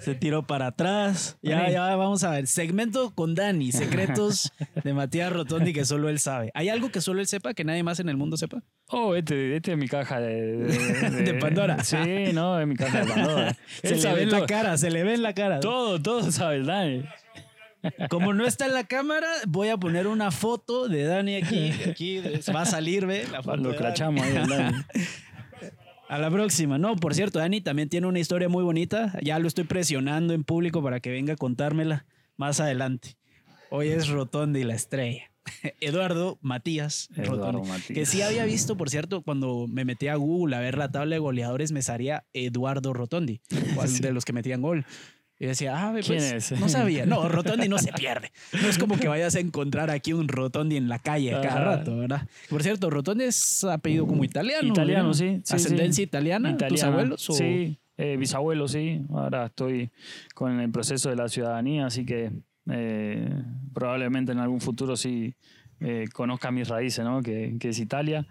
se tiró para atrás. Ya, ya vamos a ver. Segmento con Dani, secretos de Matías Rotondi que solo él sabe. ¿Hay algo que solo él sepa, que nadie más en el mundo sepa? Oh, este, este es mi caja de, de, De Pandora. Sí, no, es mi caja de Pandora. Se Él le ve en la cara, se le ve en la cara. todo, todo sabe el Dani. Como no está en la cámara, voy a poner una foto de Dani aquí. Aquí va a salir, ve. La foto Lo crachamos ahí el Dani. A la próxima. No, por cierto, Dani también tiene una historia muy bonita. Ya lo estoy presionando en público para que venga a contármela más adelante. Hoy es Rotondi la estrella. Eduardo Matías Eduardo Rotondi. Matías. Que sí había visto, por cierto, cuando me metí a Google a ver la tabla de goleadores, me salía Eduardo Rotondi, cual de los que metían gol. Y decía, ah, ve, ¿Quién pues, es? no sabía. No, Rotondi no se pierde. No es como que vayas a encontrar aquí un Rotondi en la calle cada rato, ¿verdad? Por cierto, Rotondi es apellido como italiano. Italiano, ¿no? sí, sí, Ascendencia sí. italiana, tus abuelos. o- Sí, eh, bisabuelos, sí. Ahora estoy con el proceso de la ciudadanía, así que eh, probablemente en algún futuro sí eh, conozca mis raíces, ¿no? Que, que es Italia.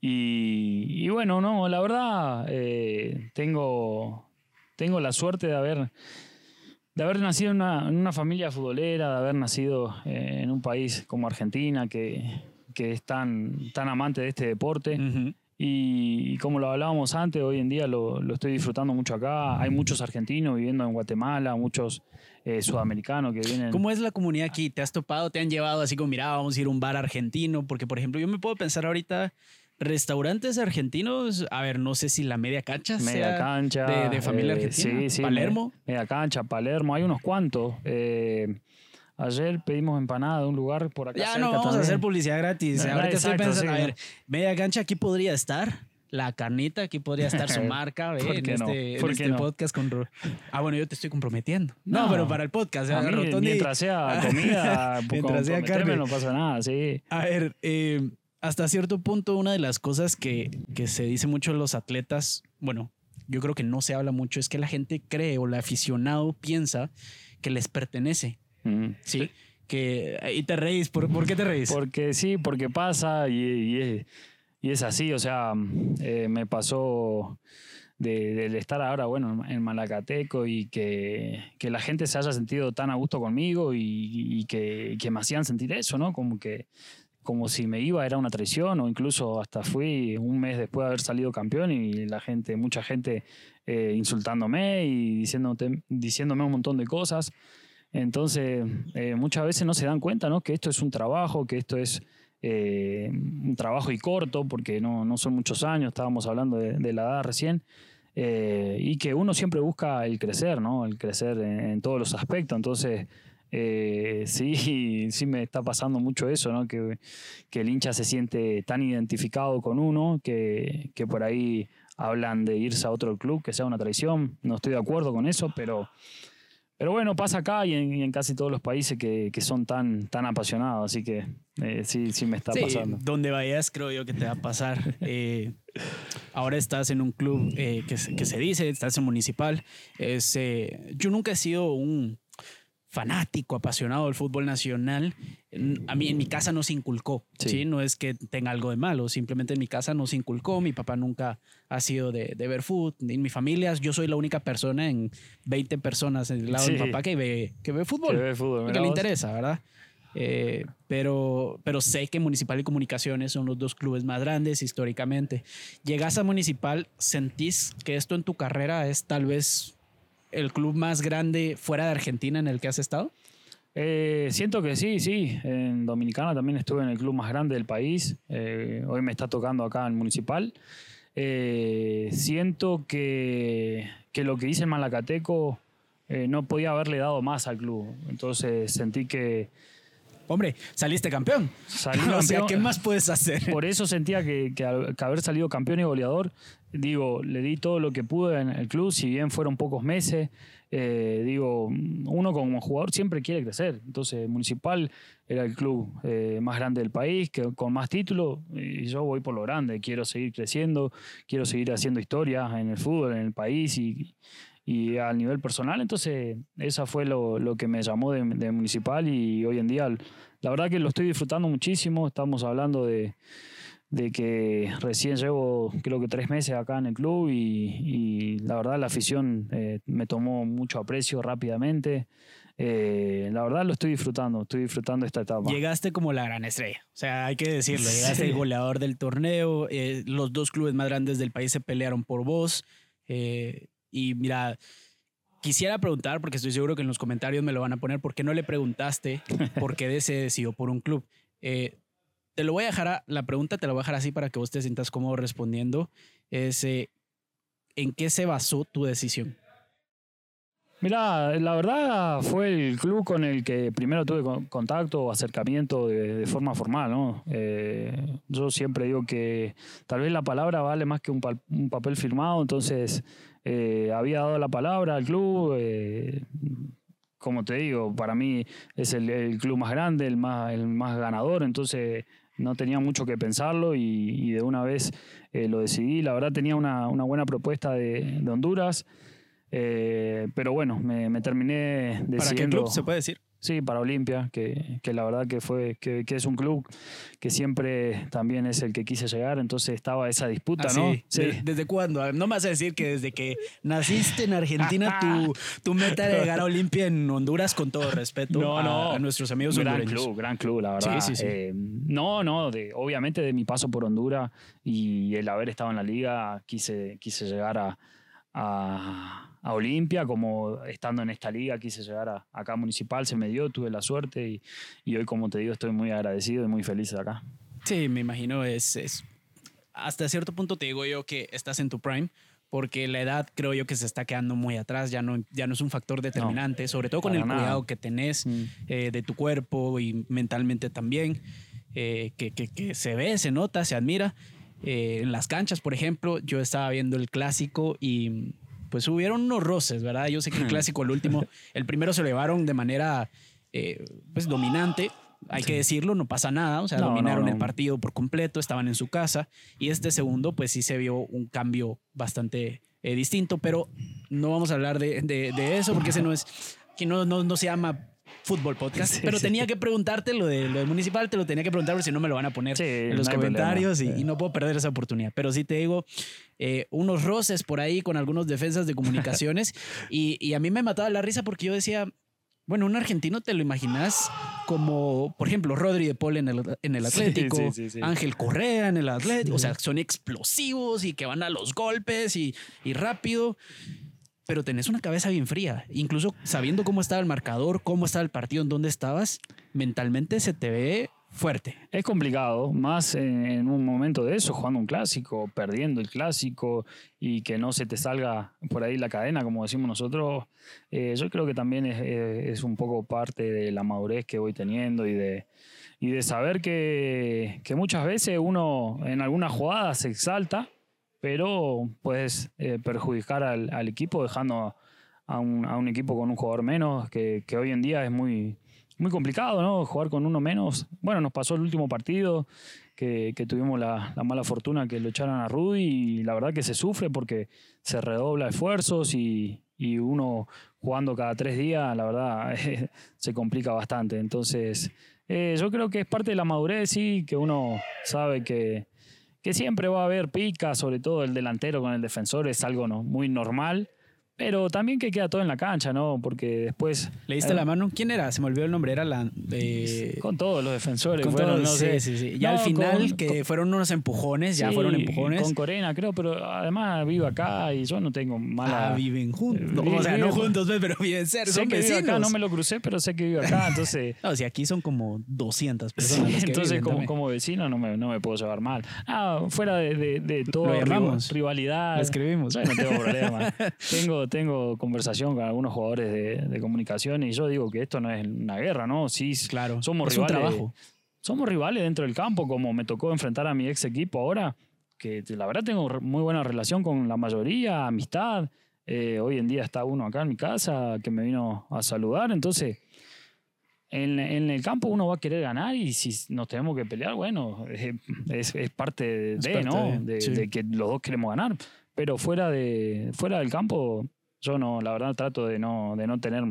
Y, y bueno, no, la verdad, eh, tengo, tengo la suerte de haber, de haber nacido en una, en una familia futbolera, de haber nacido eh, en un país como Argentina, que, que es tan, tan amante de este deporte. Ujú. Y, y como lo hablábamos antes, hoy en día lo, lo estoy disfrutando mucho acá. Hay muchos argentinos viviendo en Guatemala, muchos eh, sudamericanos que vienen. ¿Cómo es la comunidad aquí? ¿Te has topado? ¿Te han llevado así como, mira, vamos a ir a un bar argentino? Porque, por ejemplo, yo me puedo pensar ahorita, restaurantes argentinos, a ver, no sé si la media cancha Media sea cancha. de, de familia eh, argentina. sí, sí, Palermo. me- Media cancha, Palermo. Hay unos cuantos. Eh, ayer pedimos empanada de un lugar por acá. Ya cerca no vamos a hacer publicidad gratis. No, Ahorita estoy exacto, pensando, sí, a ver, media cancha aquí podría estar. La carnita, aquí podría estar su marca. ¿Por en no? este, en ¿Por qué este no? podcast con... Ah, bueno, yo te estoy comprometiendo. No, pero para el podcast. A ¿eh? mí, mientras sea comida, Mientras sea carne. no pasa nada, sí. A ver, eh, hasta cierto punto, una de las cosas que, que se dice mucho los atletas, bueno, yo creo que no se habla mucho, es que la gente cree o el aficionado piensa que les pertenece, Mm. ¿sí? Que, y te reís, ¿por, por qué te reís? Porque sí, porque pasa y, y es, y es así, o sea, eh, me pasó de- estar ahora, bueno, en Malacateco y que, que la gente se haya sentido tan a gusto conmigo y, y que, que me hacían sentir eso, ¿no? Como que como si me iba era una traición o incluso hasta fui un mes después de haber salido campeón y la gente, mucha gente eh, insultándome y diciéndote, diciéndome un montón de cosas. Entonces, eh, muchas veces no se dan cuenta ¿no? que esto es un trabajo, que esto es eh, un trabajo y corto, porque no, no son muchos años, estábamos hablando de, la edad recién, y que uno siempre busca el crecer, ¿no? el crecer en todos los aspectos. Entonces, eh, sí, sí me está pasando mucho eso, ¿no? que, que el hincha se siente tan identificado con uno que, que por ahí hablan de irse a otro club, que sea una traición. No estoy de acuerdo con eso, pero... Pero bueno, pasa acá y en, y en casi todos los países que, que son tan, tan apasionados, así que eh, sí, sí me está Sí, pasando. donde vayas creo yo que te va a pasar. Eh, ahora estás en un club eh, que, se, dice, estás en municipal. Es, eh, yo nunca he sido un fanático, apasionado del fútbol nacional. A mí en mi casa no se inculcó, Sí. ¿sí? No es que tenga algo de malo, simplemente en mi casa no se inculcó. Mi papá nunca ha sido de, de ver fútbol. En mi familia yo soy la única persona en 20 personas en el lado de mi Sí. papá que ve, que ve fútbol Que ve fútbol, que le interesa, ¿verdad? Eh, pero, pero sé que Municipal y Comunicaciones son los dos clubes más grandes históricamente. Llegas a Municipal, ¿sentís que esto en tu carrera es tal vez el club más grande fuera de Argentina en el que has estado? Eh, siento que sí, sí. En Dominicana también estuve en el club más grande del país. Eh, hoy me está tocando acá en Municipal. eh, siento que, que lo que hice en Malacateco no podía haberle dado más al club. Entonces sentí que, Hombre, saliste campeón. Salí o sea. ¿qué más puedes hacer? Por eso sentía que, que haber salido campeón y goleador, digo, le di todo lo que pude en el club, si bien fueron pocos meses, eh, digo, uno como jugador siempre quiere crecer. Entonces, Municipal era el club eh, más grande del país, que, con más títulos, y yo voy por lo grande, quiero seguir creciendo, quiero seguir haciendo historia en el fútbol, en el país y, y a nivel personal. Entonces, esa fue lo, lo que me llamó de, de Municipal y hoy en día, la verdad que lo estoy disfrutando muchísimo. Estamos hablando de, de que recién llevo creo que tres meses acá en el club y, y la verdad la afición eh, me tomó mucho aprecio rápidamente. Eh, la verdad lo estoy disfrutando, estoy disfrutando esta etapa. Llegaste como la gran estrella. O sea, hay que decirlo. Llegaste Sí. el goleador del torneo. eh, los dos clubes más grandes del país se pelearon por vos. eh, y mira, quisiera preguntar, porque estoy seguro que en los comentarios me lo van a poner, ¿por qué no le preguntaste por qué se decidió por un club? Eh, te lo voy a dejar, la pregunta te la voy a dejar así para que vos te sientas cómodo respondiendo. Es, eh, ¿en qué se basó tu decisión? Mira, la verdad fue el club con el que primero tuve con- contacto o acercamiento de, forma formal, ¿no? Eh, yo siempre digo que tal vez la palabra vale más que un, papel firmado, entonces eh, había dado la palabra al club. como te digo, para mí es el, el club más grande, el más, el más ganador, entonces no tenía mucho que pensarlo y, y de una vez eh, lo decidí. La verdad tenía una, una buena propuesta de, de Honduras. Eh, pero bueno, me, me terminé decidiendo. ¿Para qué club se puede decir? Sí, para Olimpia, que, que la verdad que fue que, que es un club que siempre también es el que quise llegar, entonces estaba esa disputa, Ah, ¿no? sí. ¿De- ¿Desde cuándo? No me vas a decir que desde que naciste en Argentina tu, tu meta era llegar a Olimpia en Honduras con todo respeto No, a, no. a nuestros amigos gran hondureños. club, gran club, la verdad. Sí, sí, sí. Eh, no, no, de, obviamente de mi paso por Honduras y el haber estado en la liga, quise, quise llegar a, a, a Olimpia, como estando en esta liga, quise llegar a, acá a Municipal, se me dio, tuve la suerte y, y hoy, como te digo, estoy muy agradecido y muy feliz de acá. Sí, me imagino es, es hasta cierto punto te digo yo que estás en tu prime porque la edad creo yo que se está quedando muy atrás, ya no, ya no es un factor determinante, sobre todo con el nada. cuidado que tenés Mm. eh, de tu cuerpo y mentalmente también, eh, que, que- que se ve, se nota, se admira. Eh, en las canchas, por ejemplo, yo estaba viendo el clásico y pues hubieron unos roces, ¿verdad? Yo sé que el clásico, el último, el primero se lo llevaron de manera eh, pues dominante, hay que decirlo, no pasa nada, o sea, No, dominaron no. el partido por completo, estaban en su casa y este segundo pues sí se vio un cambio bastante eh, distinto, pero no vamos a hablar de, de- de eso porque ese no es, que no, no, no se llama fútbol podcast, Sí, pero sí. tenía que preguntarte lo de, lo de municipal, te lo tenía que preguntar porque si no me lo van a poner Sí, en los no comentarios y, y no puedo perder esa oportunidad. Pero sí te digo, eh, unos roces por ahí con algunos defensas de comunicaciones y, y a mí me mataba la risa porque yo decía, bueno, un argentino te lo imaginas como, por ejemplo, Rodri de Paul en el, en el Atlético, sí, sí, sí. Ángel Correa en el Atlético, o sea, son explosivos y que van a los golpes y, y rápido. Pero tenés una cabeza bien fría. Incluso sabiendo cómo estaba el marcador, cómo estaba el partido, en dónde estabas, mentalmente se te ve fuerte. Es complicado, más en, un momento de eso, jugando un clásico, perdiendo el clásico y que no se te salga por ahí la cadena, como decimos nosotros. Eh, yo creo que también es un poco parte de la madurez que voy teniendo y de, y de saber que, que muchas veces uno en alguna jugada se exalta, pero puedes eh, perjudicar al, al equipo dejando a un, a un equipo con un jugador menos, que, que hoy en día es muy, muy complicado, ¿no? Jugar con uno menos. Bueno, nos pasó el último partido que, que tuvimos la, la mala fortuna que lo echaran a Rudy y la verdad que se sufre porque se redobla esfuerzos y, y uno jugando cada tres días, la verdad, se complica bastante. Entonces, eh, yo creo que es parte de la madurez, sí, que uno sabe que, que siempre va a haber pica, sobre todo el delantero con el defensor, es algo no, muy normal, Pero también que queda todo en la cancha, ¿no? Porque después. ¿Le diste eh, la mano? ¿Quién era? Se me olvidó el nombre. Era la. Con todos los defensores. con fueron, todos- no sí, sé. sí, sí. Ya No, al final, con- que con- fueron unos empujones, ya sí, fueron empujones. Con Corena, creo, pero además vivo acá y yo no tengo mala. Ah, viven juntos. Eh, o sea, viven- no juntos, pues, pero viven cerca. sé Son que vive vecinos. acá, no me lo crucé, pero sé que vive acá, entonces. No, si aquí son como 200 Sí, personas. las que entonces, viven como, como vecino, no me, no me puedo llevar mal. Ah, fuera de, de, de todo rivalidad. Lo escribimos. no tengo problema. tengo, tengo conversación con algunos jugadores de, de comunicación y yo digo que esto no es una guerra, ¿no? Sí, Claro, somos es un rivales. trabajo. Somos rivales dentro del campo, como me tocó enfrentar a mi ex equipo ahora, que la verdad tengo muy buena relación con la mayoría, amistad. Eh, hoy en día está uno acá en mi casa que me vino a saludar, entonces en, en el campo uno va a querer ganar y si nos tenemos que pelear, bueno, es, es- es parte de, Es parte ¿no? de, De, sí. de que los dos queremos ganar. Pero fuera, de, fuera del campo, yo no, la verdad trato de no, de no tener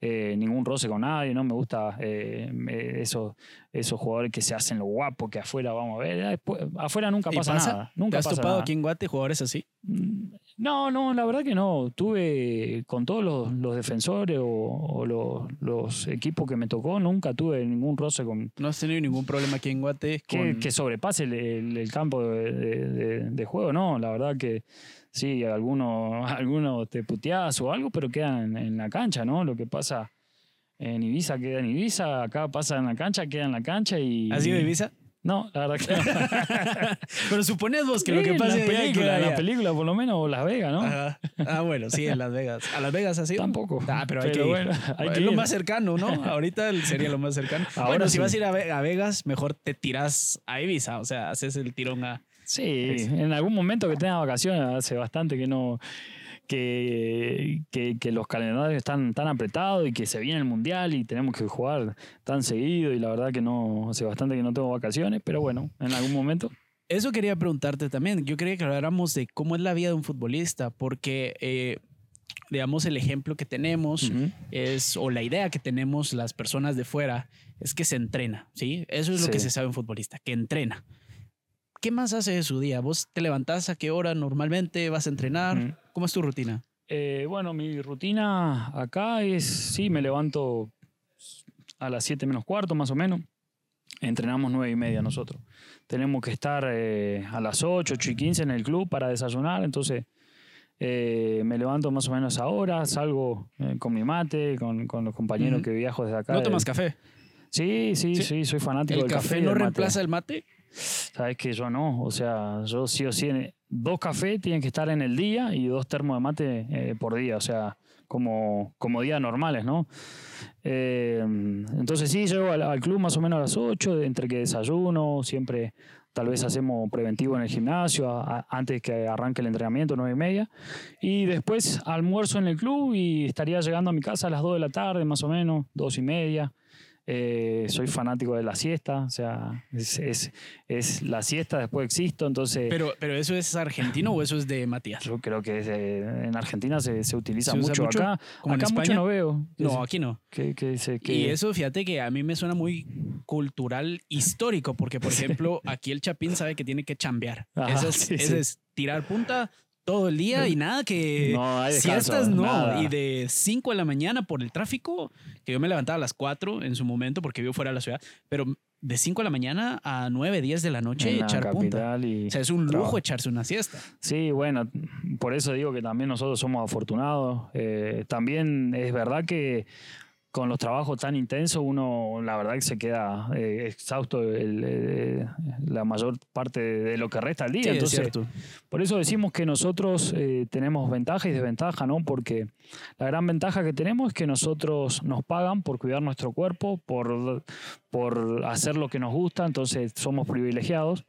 eh, ningún roce con nadie, no me gusta eh, esos, esos jugadores que se hacen lo guapo, que afuera vamos a ver, después- afuera nunca ¿Y pasa, pasa? nada. Nunca ¿Te has pasa topado nada. aquí en Guate jugadores así? Mm, No, no, la verdad que no. Tuve con todos los, los defensores o, o los, los equipos que me tocó, nunca tuve ningún roce con ¿No has tenido ningún problema aquí en Guate? que, que sobrepase el, el- el campo de, de- de- de juego. No, la verdad que sí, algunos algunos te puteás o algo, pero quedan en, en la cancha, ¿no? Lo que pasa en Ibiza queda en Ibiza, acá pasa en la cancha, queda en la cancha y... ¿Has ido a Ibiza? No, la verdad que no. Pero supones vos que Sí, lo que en pasa la allá película, en la película por lo menos, o Las Vegas, ¿no? Ajá. Ah, bueno, sí, en Las Vegas. ¿A Las Vegas has ido? Tampoco. Ah, pero hay Pero que ir. hay es que lo más cercano, ¿no? Ahorita sería lo más cercano. Ahora bueno, si vas a ir a, Ve- a Vegas, mejor te tiras a Ibiza. O sea, haces el tirón a... Sí, en algún momento que tenga vacaciones, hace bastante que no. Que, que, que los calendarios están tan apretados y que se viene el mundial y tenemos que jugar tan seguido y la verdad que no, hace bastante que no tengo vacaciones, pero bueno, en algún momento. Eso quería preguntarte también. Yo quería que habláramos de cómo es la vida de un futbolista, porque, eh, digamos, el ejemplo que tenemos es, o la idea que tenemos las personas de fuera, es que se entrena, ¿sí? Eso es lo que Sí. se sabe un futbolista, que entrena. ¿Qué más hace de su día? ¿Vos te levantás a qué hora normalmente vas a entrenar? ¿Cómo es tu rutina? Eh, bueno, mi rutina acá es, sí, me levanto a las 7 menos cuarto más o menos. Entrenamos 9 y media nosotros. Tenemos que estar eh, a las 8, 8 y 15 en el club para desayunar, entonces eh, me levanto más o menos ahora, salgo eh, con mi mate, con, con los compañeros que viajo desde acá. ¿No del- tomas café? Sí, sí, ¿Sí? sí, soy fanático ¿El del café, no reemplaza el mate? Sabes que yo no, o sea, yo sí o sí, dos cafés tienen que estar en el día y dos termos de mate eh, por día, o sea, como, como días normales, ¿no? Eh, entonces sí, llego al, al club más o menos a las 8, entre que desayuno, siempre tal vez hacemos preventivo en el gimnasio a- a- antes que arranque el entrenamiento, 9 y media, y después almuerzo en el club y estaría llegando a mi casa a las 2 de la tarde, más o menos, 2 y media. Eh, soy fanático de la siesta, o sea, es, es, es la siesta, después existo, entonces Pero, pero ¿eso es argentino o eso es de Matías? yo creo que de- en Argentina se, se utiliza ¿Se mucho. mucho? Acá, ¿Como en acá mucho España? no veo. No, aquí no. Que, que, que- Y eso, fíjate que a mí me suena muy cultural histórico, porque, por ejemplo, aquí el Chapín sabe que tiene que chambear. Ajá, Ese es, sí, ese sí. es tirar punta todo el día y nada que No hay descanso, siestas no. nada. Y de 5 de la mañana por el tráfico, que yo me levantaba a las 4 en su momento porque vivo fuera de la ciudad, pero de 5 de la mañana a 9, 10 de la noche en la echar punta. capital y O sea, es un lujo trabajo. echarse una siesta. Sí, bueno, por eso digo que también nosotros somos afortunados. Eh, también es verdad que con los trabajos tan intensos uno la verdad que se queda eh, exhausto el- eh, la mayor parte de lo que resta al día. Sí, Entonces. Por eso decimos que nosotros eh, tenemos ventaja y desventaja, ¿no? Porque la gran ventaja que tenemos es que nosotros nos pagan por cuidar nuestro cuerpo, por, por hacer lo que nos gusta, entonces somos privilegiados.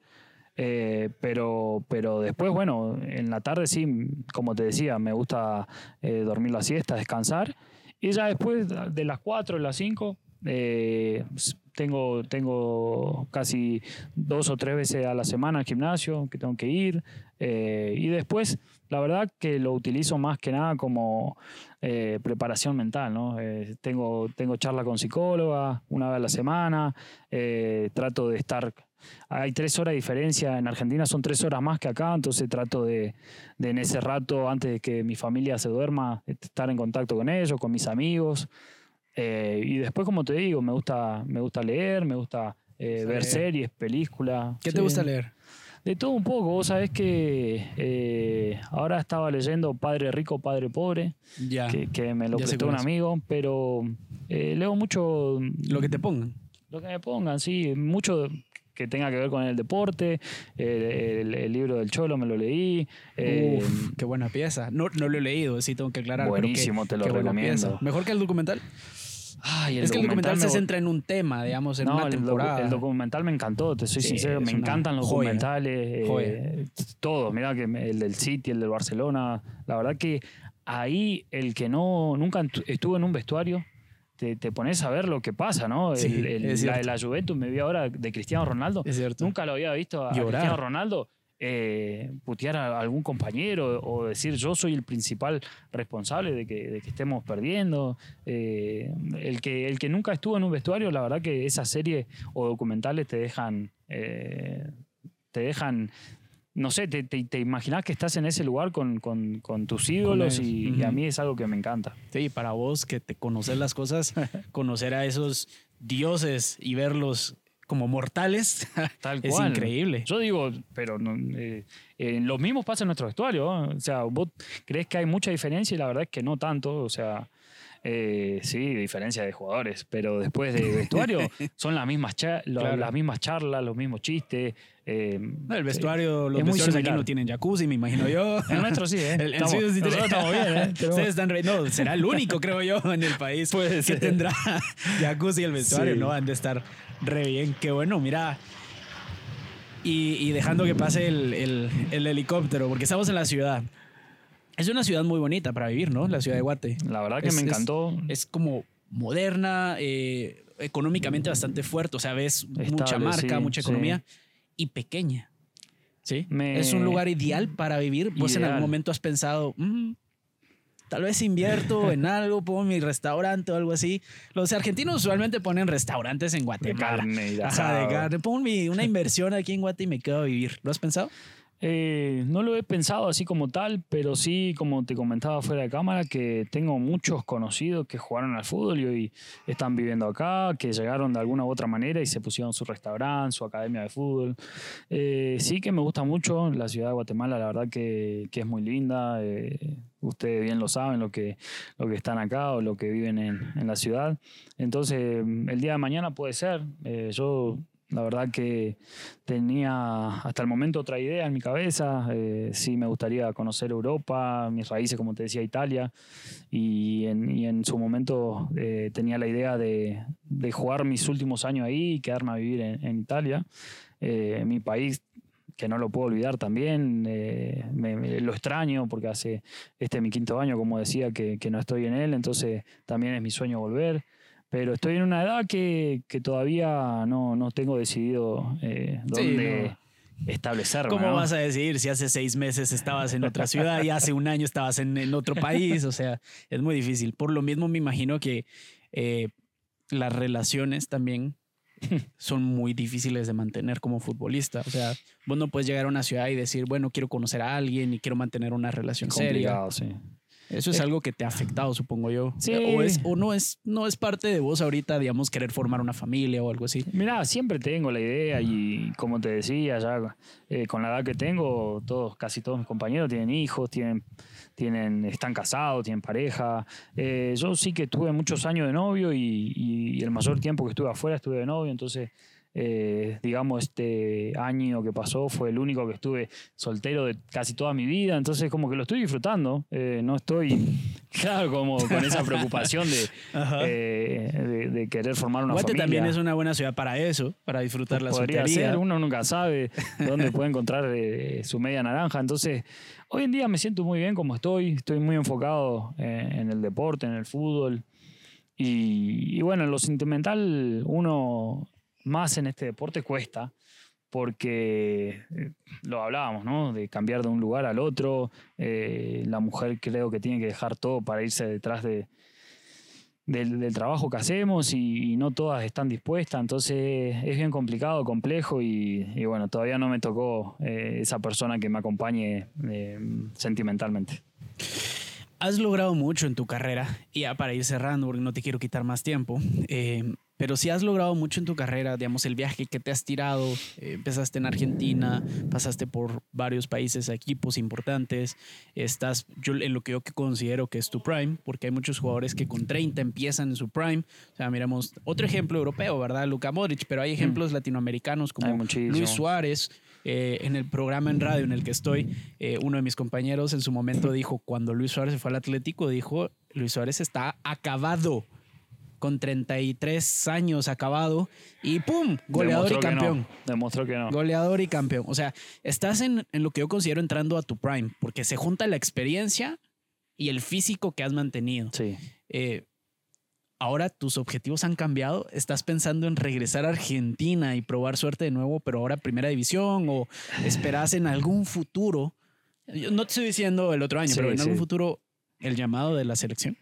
Eh, pero, pero después, bueno, en la tarde sí, como te decía, me gusta eh, dormir la siesta, descansar. Y ya después de las 4, las 5, eh, tengo, tengo casi dos o tres veces a la semana al gimnasio que tengo que ir. eh, y después, la verdad que lo utilizo más que nada como eh, preparación mental. ¿no? Tengo, tengo charla con psicóloga una vez a la semana. trato de estar hay tres horas de diferencia. En Argentina son tres horas más que acá, entonces trato de, de en ese rato, antes de que mi familia se duerma, estar en contacto con ellos, con mis amigos. Eh, y después, como te digo, me gusta, me gusta leer, me gusta eh, ver series, películas. ¿Qué te gusta leer? De todo un poco. Vos sabés que eh, ahora estaba leyendo Padre Rico, Padre Pobre, Ya. que, que me lo prestó un amigo, pero eh, leo mucho Lo que te pongan. lo que me pongan, sí, mucho que tenga que ver con el deporte. El, el- el libro del Cholo me lo leí. eh, Uf, qué buena pieza. No, no lo he leído, sí tengo que aclarar. Buenísimo, te lo recomiendo. ¿Mejor que el documental? ay, es que el documental me se centra en un tema, digamos, en No, una el, temporada. el documental me encantó, te soy Sí, sincero, me encantan los joya. documentales, Joya. eh, todos, mira que el del City, el del Barcelona, la verdad que ahí el que no nunca estuvo en un vestuario te, te pones a ver lo que pasa, ¿no? Sí, El- el- es la de la Juventus me vi ahora de Cristiano Ronaldo, Es cierto. nunca lo había visto a. Cristiano Ronaldo eh, putear a algún compañero o decir yo soy el principal responsable de que, de que estemos perdiendo. Eh, el, que, el que nunca estuvo en un vestuario, la verdad que esas series o documentales te dejan, eh, te dejan, no sé, te, te, te imaginas que estás en ese lugar con, con- con tus ídolos y, y a mí es algo que me encanta. Sí, para vos que te conoces las cosas, conocer a esos dioses y verlos como mortales Tal es cual. increíble. Yo digo, pero no, eh, eh, lo mismo pasa en nuestro vestuario. ¿no? O sea, vos crees que hay mucha diferencia y la verdad es que no tanto. O sea, eh, sí, diferencia de jugadores, pero después de vestuario son las mismas, Claro. las mismas charlas, los mismos chistes. Eh, el vestuario, los es muy vestuarios aquí no tienen jacuzzi, me imagino yo. El nuestro sí, ¿eh? El, el Estamos- sí nosotros estamos bien, ¿eh? Ustedes están re- No, será el único, creo yo, en el país que tendrá jacuzzi el vestuario, Sí. ¿no? Han de estar re bien. Qué bueno, mira. Y, y dejando que pase el, el- el helicóptero, porque estamos en la ciudad. Es una ciudad muy bonita para vivir, ¿no? La ciudad de Guate. La verdad que Es- me es- encantó. Es como moderna, eh, económicamente bastante fuerte. O sea, ves mucha Estable, marca, sí, mucha sí. Y pequeña. ¿Sí? Me- Es un lugar ideal para vivir. Vos en algún momento has pensado, "Mm, tal vez invierto en algo, pongo mi restaurante o algo así. Los argentinos usualmente ponen restaurantes en de Guatemala. carne de Ajá, de asado. carne. Pongo mi- una inversión aquí en Guate y me quedo a vivir. ¿Lo has pensado? Eh, no lo he pensado así como tal, pero sí, como te comentaba fuera de cámara, que tengo muchos conocidos que jugaron al fútbol y hoy están viviendo acá, que llegaron de alguna u otra manera y se pusieron su restaurante, su academia de fútbol. Eh, sí que me gusta mucho la ciudad de Guatemala, la verdad que, que es muy linda. eh, ustedes bien lo saben, lo que, lo que están acá o lo que viven en, en la ciudad. Entonces, el día de mañana puede ser. Yo, la verdad que tenía hasta el momento otra idea en mi cabeza. eh, sí, me gustaría conocer Europa, mis raíces, como te decía, Italia. Y en, su momento eh, tenía la idea de, jugar mis últimos años ahí y quedarme a vivir en, Italia. Eh, mi país, que no lo puedo olvidar también, lo extraño porque hace este es mi quinto año, como decía, que no estoy en él, entonces también es mi sueño volver. Pero estoy en una edad que, que todavía no, no tengo decidido eh, Sí, dónde establecerme. ¿Cómo ¿no? vas a decir si hace seis meses estabas en otra ciudad y hace un año estabas en, en otro país? O sea, es muy difícil. Por lo mismo me imagino que eh, las relaciones también son muy difíciles de mantener como futbolista. O sea, vos no puedes llegar a una ciudad y decir, bueno, quiero conocer a alguien y quiero mantener una relación seria. Sí. Eso es Es- algo que te ha afectado, supongo yo. Sí. O, es, o no, es, no es parte de vos ahorita, digamos, querer formar una familia o algo así. Mirá, siempre tengo la idea y como te decía, ya eh, con la edad que tengo, todos, casi todos mis compañeros tienen hijos, tienen, tienen, están casados, tienen pareja. Eh, yo sí que tuve muchos años de novio y, y el mayor tiempo que estuve afuera estuve de novio, entonces eh, digamos este año que pasó fue el único que estuve soltero de casi toda mi vida, entonces como que lo estoy disfrutando, eh, no estoy, claro, como con esa preocupación de, eh, de, de querer formar una Guate familia. también es una buena ciudad para eso, para disfrutar la Podría soltería. ser, uno nunca sabe dónde puede encontrar eh, su media naranja. Entonces, hoy en día me siento muy bien como estoy, estoy muy enfocado en el deporte, en el fútbol. Y, y bueno, en lo sentimental, uno más en este deporte cuesta, porque eh, lo hablábamos, ¿no? De cambiar de un lugar al otro. Eh, la mujer creo que tiene que dejar todo para irse detrás de, del, trabajo que hacemos y, no todas están dispuestas, entonces es bien complicado, complejo y, bueno, todavía no me tocó eh, esa persona que me acompañe sentimentalmente. Has logrado mucho en tu carrera, y ya para ir cerrando, porque no te quiero quitar más tiempo, pero sí has logrado mucho en tu carrera, digamos, el viaje que te has tirado, eh, empezaste en Argentina, pasaste por varios países, equipos importantes, estás yo, en lo que yo considero que es tu prime, porque hay muchos jugadores que con 30 empiezan en su prime, o sea, miramos otro ejemplo europeo, ¿verdad? Luka Modric, pero hay ejemplos latinoamericanos como. Luis Suárez, eh, en el programa en radio en el que estoy, eh, uno de mis compañeros en su momento dijo, cuando Luis Suárez se fue al Atlético, dijo, Luis Suárez está acabado, con 33 años acabado, y ¡pum! Goleador Demostró y no, campeón. demostró que no. Goleador y campeón. O sea, estás en, en lo que yo considero entrando a tu prime, porque se junta la experiencia y el físico que has mantenido. Sí. Eh, ahora tus objetivos han cambiado. ¿Estás pensando en regresar a Argentina y probar suerte de nuevo, pero ahora primera división? ¿O esperas en algún futuro? Yo no te estoy diciendo el otro año, Sí, pero en sí. algún futuro el llamado de la selección.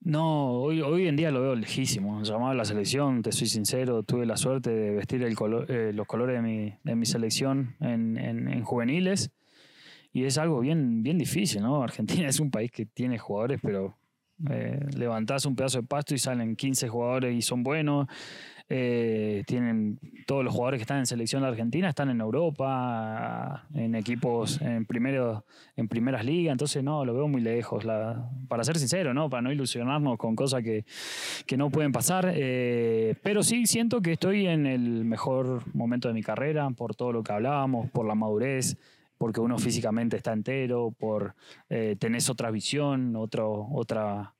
No, hoy, hoy en día lo veo lejísimo. Llamado a la selección, te soy sincero, tuve la suerte de vestir el color- eh, los colores de mi, de mi selección en, en- en juveniles y es algo bien, bien difícil, ¿no? Argentina es un país que tiene jugadores, pero eh, levantás un pedazo de pasto y salen 15 jugadores y son buenos. Eh, tienen todos los jugadores que están en selección de Argentina están en Europa, en equipos en primero, en primeras ligas, entonces no, lo veo muy lejos. Para ser sincero, ¿no? Para no ilusionarnos con cosas que, que no pueden pasar. eh, pero sí siento que estoy en el mejor momento de mi carrera, por todo lo que hablábamos, por la madurez, porque uno físicamente está entero, por eh, tenés otra visión, otro, otra.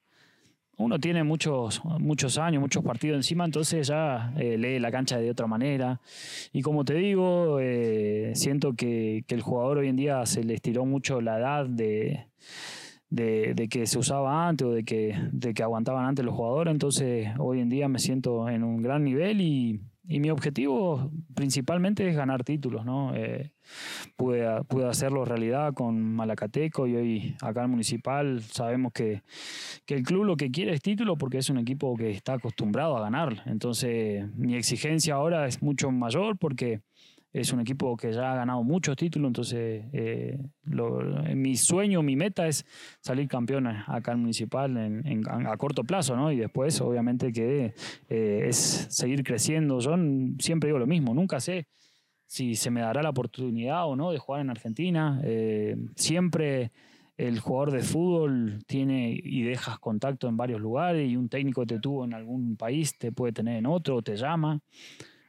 Uno tiene muchos, muchos años, muchos partidos encima, entonces ya eh, lee la cancha de otra manera. Y como te digo, eh, siento que, que el jugador hoy en día se le estiró mucho la edad de, de, de que se usaba antes o de que, de que aguantaban antes los jugadores. Entonces hoy en día me siento en un gran nivel y, y mi objetivo principalmente es ganar títulos. ¿no? Eh, pude, pude hacerlo realidad con Malacateco y hoy acá en Municipal sabemos que, que el club lo que quiere es título porque es un equipo que está acostumbrado a ganar. Entonces mi exigencia ahora es mucho mayor porque es un equipo que ya ha ganado muchos títulos, entonces eh, lo- mi sueño, mi meta es salir campeón acá en Municipal en- en- a corto plazo, ¿no? Y después, obviamente, que eh, es seguir creciendo. Yo siempre digo lo mismo, nunca sé si se me dará la oportunidad o no de jugar en Argentina. Eh, siempre el jugador de fútbol tiene y dejas contacto en varios lugares y un técnico te tuvo en algún país, te puede tener en otro, te llama.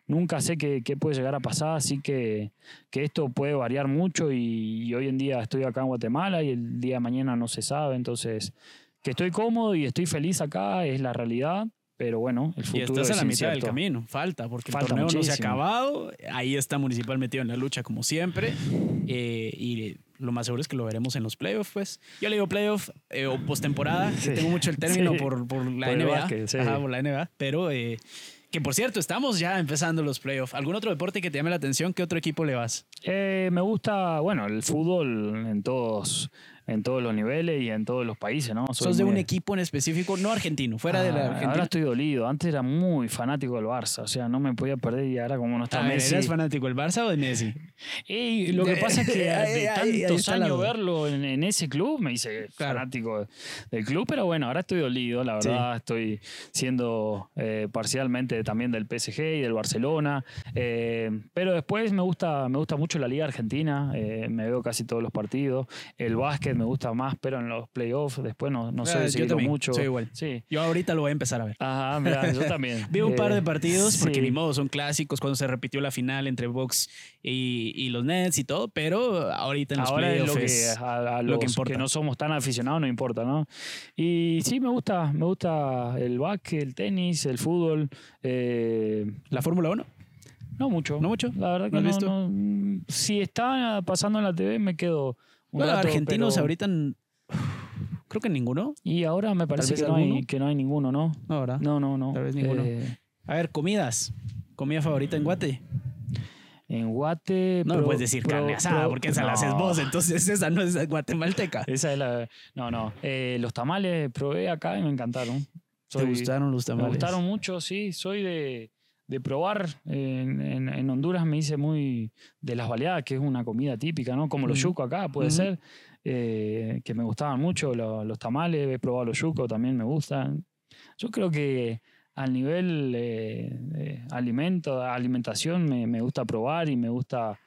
Nunca sé qué, qué puede llegar a pasar, así que, que esto puede variar mucho y, y hoy en día estoy acá en Guatemala y el día de mañana no se sabe, entonces que estoy cómodo y estoy feliz acá es la realidad, pero bueno, el Y futuro estás a es la mitad del incierto. camino, falta, porque Falta el torneo no se ha acabado. Ahí está Municipal metido en la lucha como siempre. eh, y lo más seguro es que lo veremos en los playoffs, pues. Yo le digo playoff eh, o postemporada, Sí. tengo mucho el término Sí. por, por la Por NBA. básquet, sí. Ajá, por la NBA. Pero eh, que por cierto, estamos ya empezando los playoffs. ¿Algún otro deporte que te llame la atención? ¿Qué otro equipo le vas? Eh, me gusta, bueno, el fútbol en todos, en todos los niveles y en todos los países, ¿no? Soy ¿Sos de muy- un equipo en específico, no argentino, fuera de la Ah, Argentina? Ahora estoy dolido. Antes era muy fanático del Barça. O sea, no me podía perder y ahora como no está A ver, Messi. ¿Eres fanático del Barça o de Messi? Y lo que pasa es que de tantos años verlo en, en ese club me hice Claro. fanático del club, pero bueno, ahora estoy dolido, la Sí. verdad, estoy siendo eh, parcialmente también del PSG y del Barcelona, eh, pero después me gusta, me gusta mucho la Liga Argentina, eh, me veo casi todos los partidos, el básquet me gusta más, pero en los playoffs después no, no sé seguirlo también, mucho. soy igual. Sí. Yo ahorita lo voy a empezar a ver. Ajá, mira, yo también. Vi un par Eh, de partidos, porque ni modo, son clásicos, cuando se repitió la final entre Bucks y, y los Nets y todo, pero ahorita en los Ahora es lo playoffs que es- a, a lo los que que, importa. no somos tan aficionados no importa, ¿no? Y sí, me gusta, me gusta el básquet, el tenis, el fútbol. eh, la Fórmula 1. no mucho. ¿No mucho? La verdad que ¿No has no, visto? no, mm, Si está pasando en la TV me quedo Bueno, rato, argentinos pero- ahorita creo que ninguno. Y ahora me parece que no, hay, alguno. que no hay ninguno, ¿no? No, ¿verdad? No, no, no. Tal vez ninguno. Eh, A ver, comidas. ¿Comida favorita en Guate? en Guate. No me puedes decir pro- carne asada, pro- porque esa la haces no. vos, entonces esa no es guatemalteca. Esa es la. No, no. Eh, los tamales probé acá y me encantaron. ¿Te gustaron los tamales? Me gustaron mucho, sí. Soy de, de probar. En, en- en Honduras me hice muy de las baleadas, que es una comida típica, ¿no? Como los yucos acá, puede ser. eh, que me gustaban mucho lo- los tamales. He probado los yucos, también me gustan. Yo creo que al nivel eh, de alimento, alimentación, me, me gusta probar y me gusta.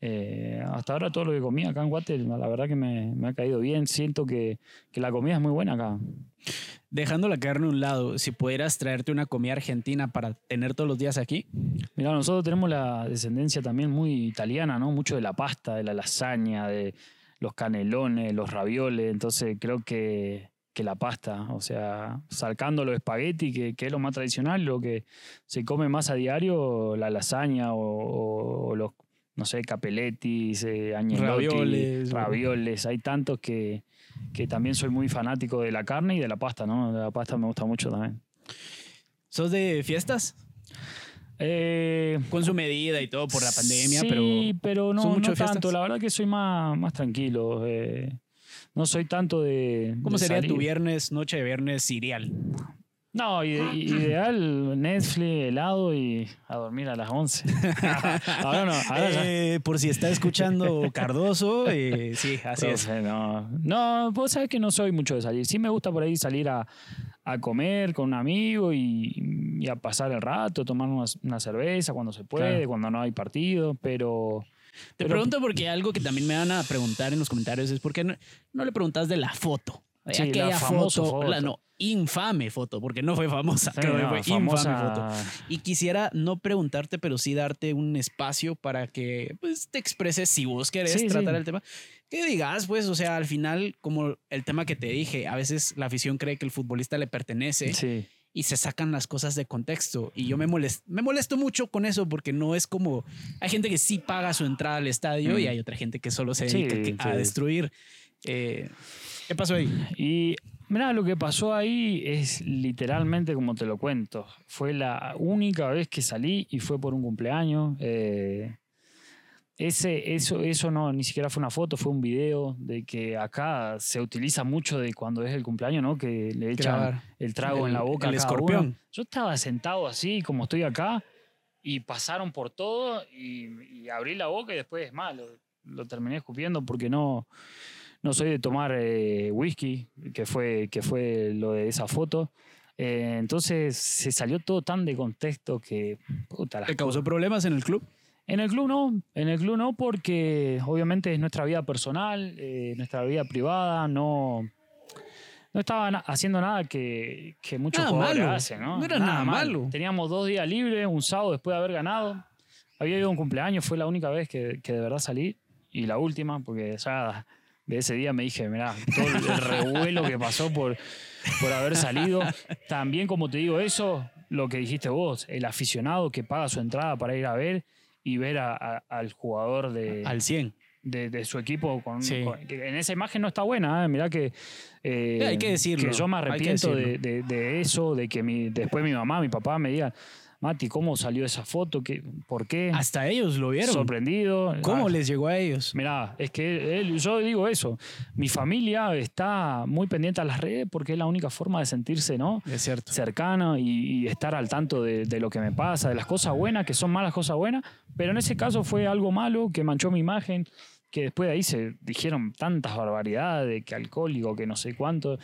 Eh, hasta ahora todo lo que comí acá en Guate, la verdad que me, me ha caído bien. Siento que, que la comida es muy buena acá. Dejando la carne a un lado, si pudieras traerte una comida argentina para tener todos los días aquí, Mira, nosotros tenemos la descendencia también muy italiana, ¿no? Mucho de la pasta, de la lasaña, de los canelones, los ravioles. Entonces creo que, que la pasta, o sea, sacando los espagueti, que, que es lo más tradicional, lo que se come más a diario, la lasaña o, o- o los, no sé, capelletis, eh, agnolotti, Ravioles, ravioles. Hay tantos que, que también soy muy fanático de la carne y de la pasta, ¿no? De la pasta me gusta mucho también. ¿sos de fiestas? Eh, Con su medida y todo por la pandemia, sí, pero pero no, tanto. La verdad que soy más, más tranquilo. eh, no soy tanto de. ¿cómo de sería tu viernes, noche de viernes cereal? No, ide- ideal, Netflix, helado y a dormir a las 11. ahora no, ahora. Eh, por si está escuchando Cardoso, eh, sí, así es. Profe, no. No, vos sabés que no soy mucho de salir. Sí me gusta por ahí salir a, a comer con un amigo y, y a pasar el rato, tomar una, una cerveza cuando se puede, Claro. cuando no hay partido, pero... Te pero- pregunto porque algo que también me van a preguntar en los comentarios es por qué no, no le preguntas de la foto. Sí, la Aquella famosa foto. la no, infame foto, porque no fue famosa, Sí, creo no, fue famosa- infame foto. Y quisiera no preguntarte, pero sí darte un espacio para que pues, te expreses si vos querés Sí, tratar sí. el tema. Que digas, pues, o sea, al final, como el tema que te dije, a veces la afición cree que el futbolista le pertenece y se sacan las cosas de contexto. Y yo me molesto, me molesto mucho con eso porque no es como. Hay gente que sí paga su entrada al estadio Mm. y hay otra gente que solo se dedica a destruir. Eh, ¿Qué pasó ahí? Y mira, lo que pasó ahí es literalmente como te lo cuento. Fue la única vez que salí y fue por un cumpleaños. eh, ese, eso, eso no, ni siquiera fue una foto, fue un video de que acá se utiliza mucho de cuando es el cumpleaños, ¿no? Que le echan Grabar. el trago El- en la boca. el a cada escorpión. uno. Yo estaba sentado así, como estoy acá, y pasaron por todo y, y abrí la boca y después, es más, lo, lo terminé escupiendo porque no, no soy de tomar eh, whisky, que fue, que fue lo de esa foto. Eh, entonces se salió todo tan de contexto que... Puta, ¿Te causó problemas en el club? en el club no, en el club no, porque obviamente es nuestra vida personal, eh, nuestra vida privada, no, no estaba na- haciendo nada que, que muchos Nada jugadores malo, hacen, ¿no? no era nada mal. malo. Teníamos dos días libres, un sábado después de haber ganado. Había ido a un cumpleaños, fue la única vez que, que de verdad salí, y la última, porque ya de ese día me dije, mirá, todo el revuelo que pasó por, por haber salido. También, como te digo, eso, lo que dijiste vos, el aficionado que paga su entrada para ir a ver y ver a- a- al jugador de, Al 100. de, de su equipo. Con, Sí. con- que en esa imagen no está buena, ¿eh? mirá que, eh, Sí, hay que decirlo, que yo me arrepiento de- de eso, de que mi, después mi mamá, mi papá me digan, Mati, ¿cómo salió esa foto? ¿Qué, ¿Por qué? Hasta ellos lo vieron. Sorprendido. ¿Cómo Ah, les llegó a ellos? Mirá, es que él- yo digo eso. Mi familia está muy pendiente a las redes porque es la única forma de sentirse, ¿no? Es cierto. cercano y, y estar al tanto de, de lo que me pasa, de las cosas buenas, que son malas cosas buenas, pero en ese caso fue algo malo que manchó mi imagen, que después de ahí se dijeron tantas barbaridades, de que alcohólico, que no sé cuánto,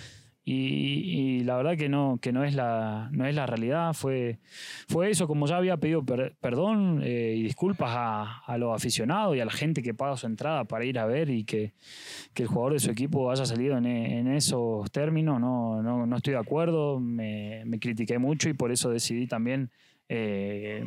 y, y la verdad que no, que no es la, no es la realidad, fue, fue eso, como ya había pedido per- perdón eh, y disculpas a, a los aficionados y a la gente que paga su entrada para ir a ver y que, que el jugador de su equipo haya salido en, e- en esos términos, no, no, no estoy de acuerdo, me, me critiqué mucho y por eso decidí también eh,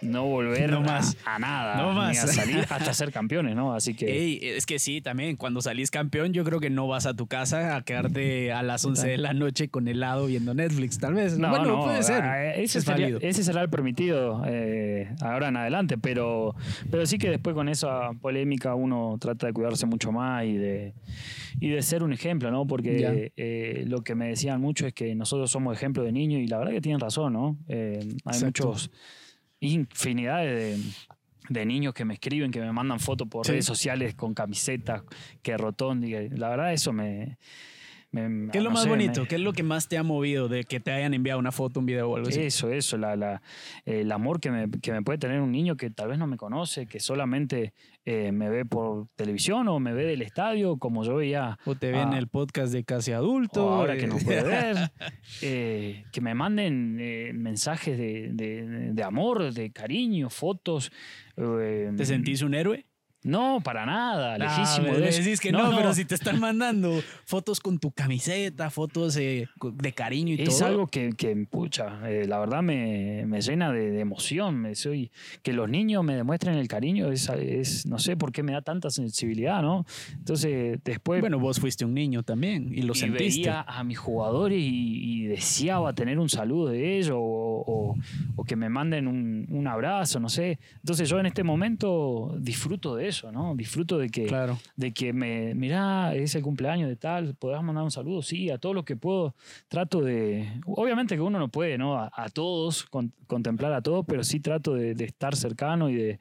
no volver No a- más. A, nada, No ni a salir hasta ser campeones, ¿no? Así que... Ey, es que sí, también cuando salís campeón, yo creo que no vas a tu casa a quedarte a las 11 de la noche con helado viendo Netflix, tal vez. No, bueno, no, puede ser. Ese, es sería- ese será el permitido eh, ahora en adelante, pero, pero sí que después con esa polémica uno trata de cuidarse mucho más y de, y de ser un ejemplo, ¿no? Porque eh, lo que me decían mucho es que nosotros somos ejemplo de niños y la verdad que tienen razón, ¿no? Eh, hay. Muchos infinidades de, de niños que me escriben, que me mandan fotos por Sí. redes sociales con camisetas, que que la verdad eso me me- ¿Qué es lo no más sé, bonito? me- ¿Qué es lo que más te ha movido de que te hayan enviado una foto, un video o algo así? Eso, eso, la, la- el amor que me, que me puede tener un niño que tal vez no me conoce, que solamente eh, me ve por televisión o me ve del estadio, como yo veía O te ven en el podcast de Casi Adulto. o ahora eh, que no puede ver, eh, que me manden eh, mensajes de, de- de amor, de cariño, fotos. eh, ¿Te sentís un héroe? No, para nada, lejísimo Ah, de me eso. decís que no, pero si te están mandando fotos con tu camiseta, fotos eh, de cariño y Es todo. algo que, que, pucha, eh, la verdad me, me llena de, de emoción. Me soy, que los niños me demuestren el cariño es, es, no sé por qué me da tanta sensibilidad, ¿no? Entonces, después Bueno, vos fuiste un niño también y lo y sentiste. veía a mis jugadores y, y deseaba tener un saludo de ellos o, o- o que me manden un, un abrazo, no sé. Entonces, yo en este momento disfruto de eso, ¿no? Disfruto de que, Claro. de que me, mirá, es el cumpleaños de tal, ¿podrás mandar un saludo? Sí, a todo lo que puedo. Trato de, obviamente que uno no puede, ¿no? A, a todos, con- contemplar a todos, pero sí trato de, de estar cercano y de,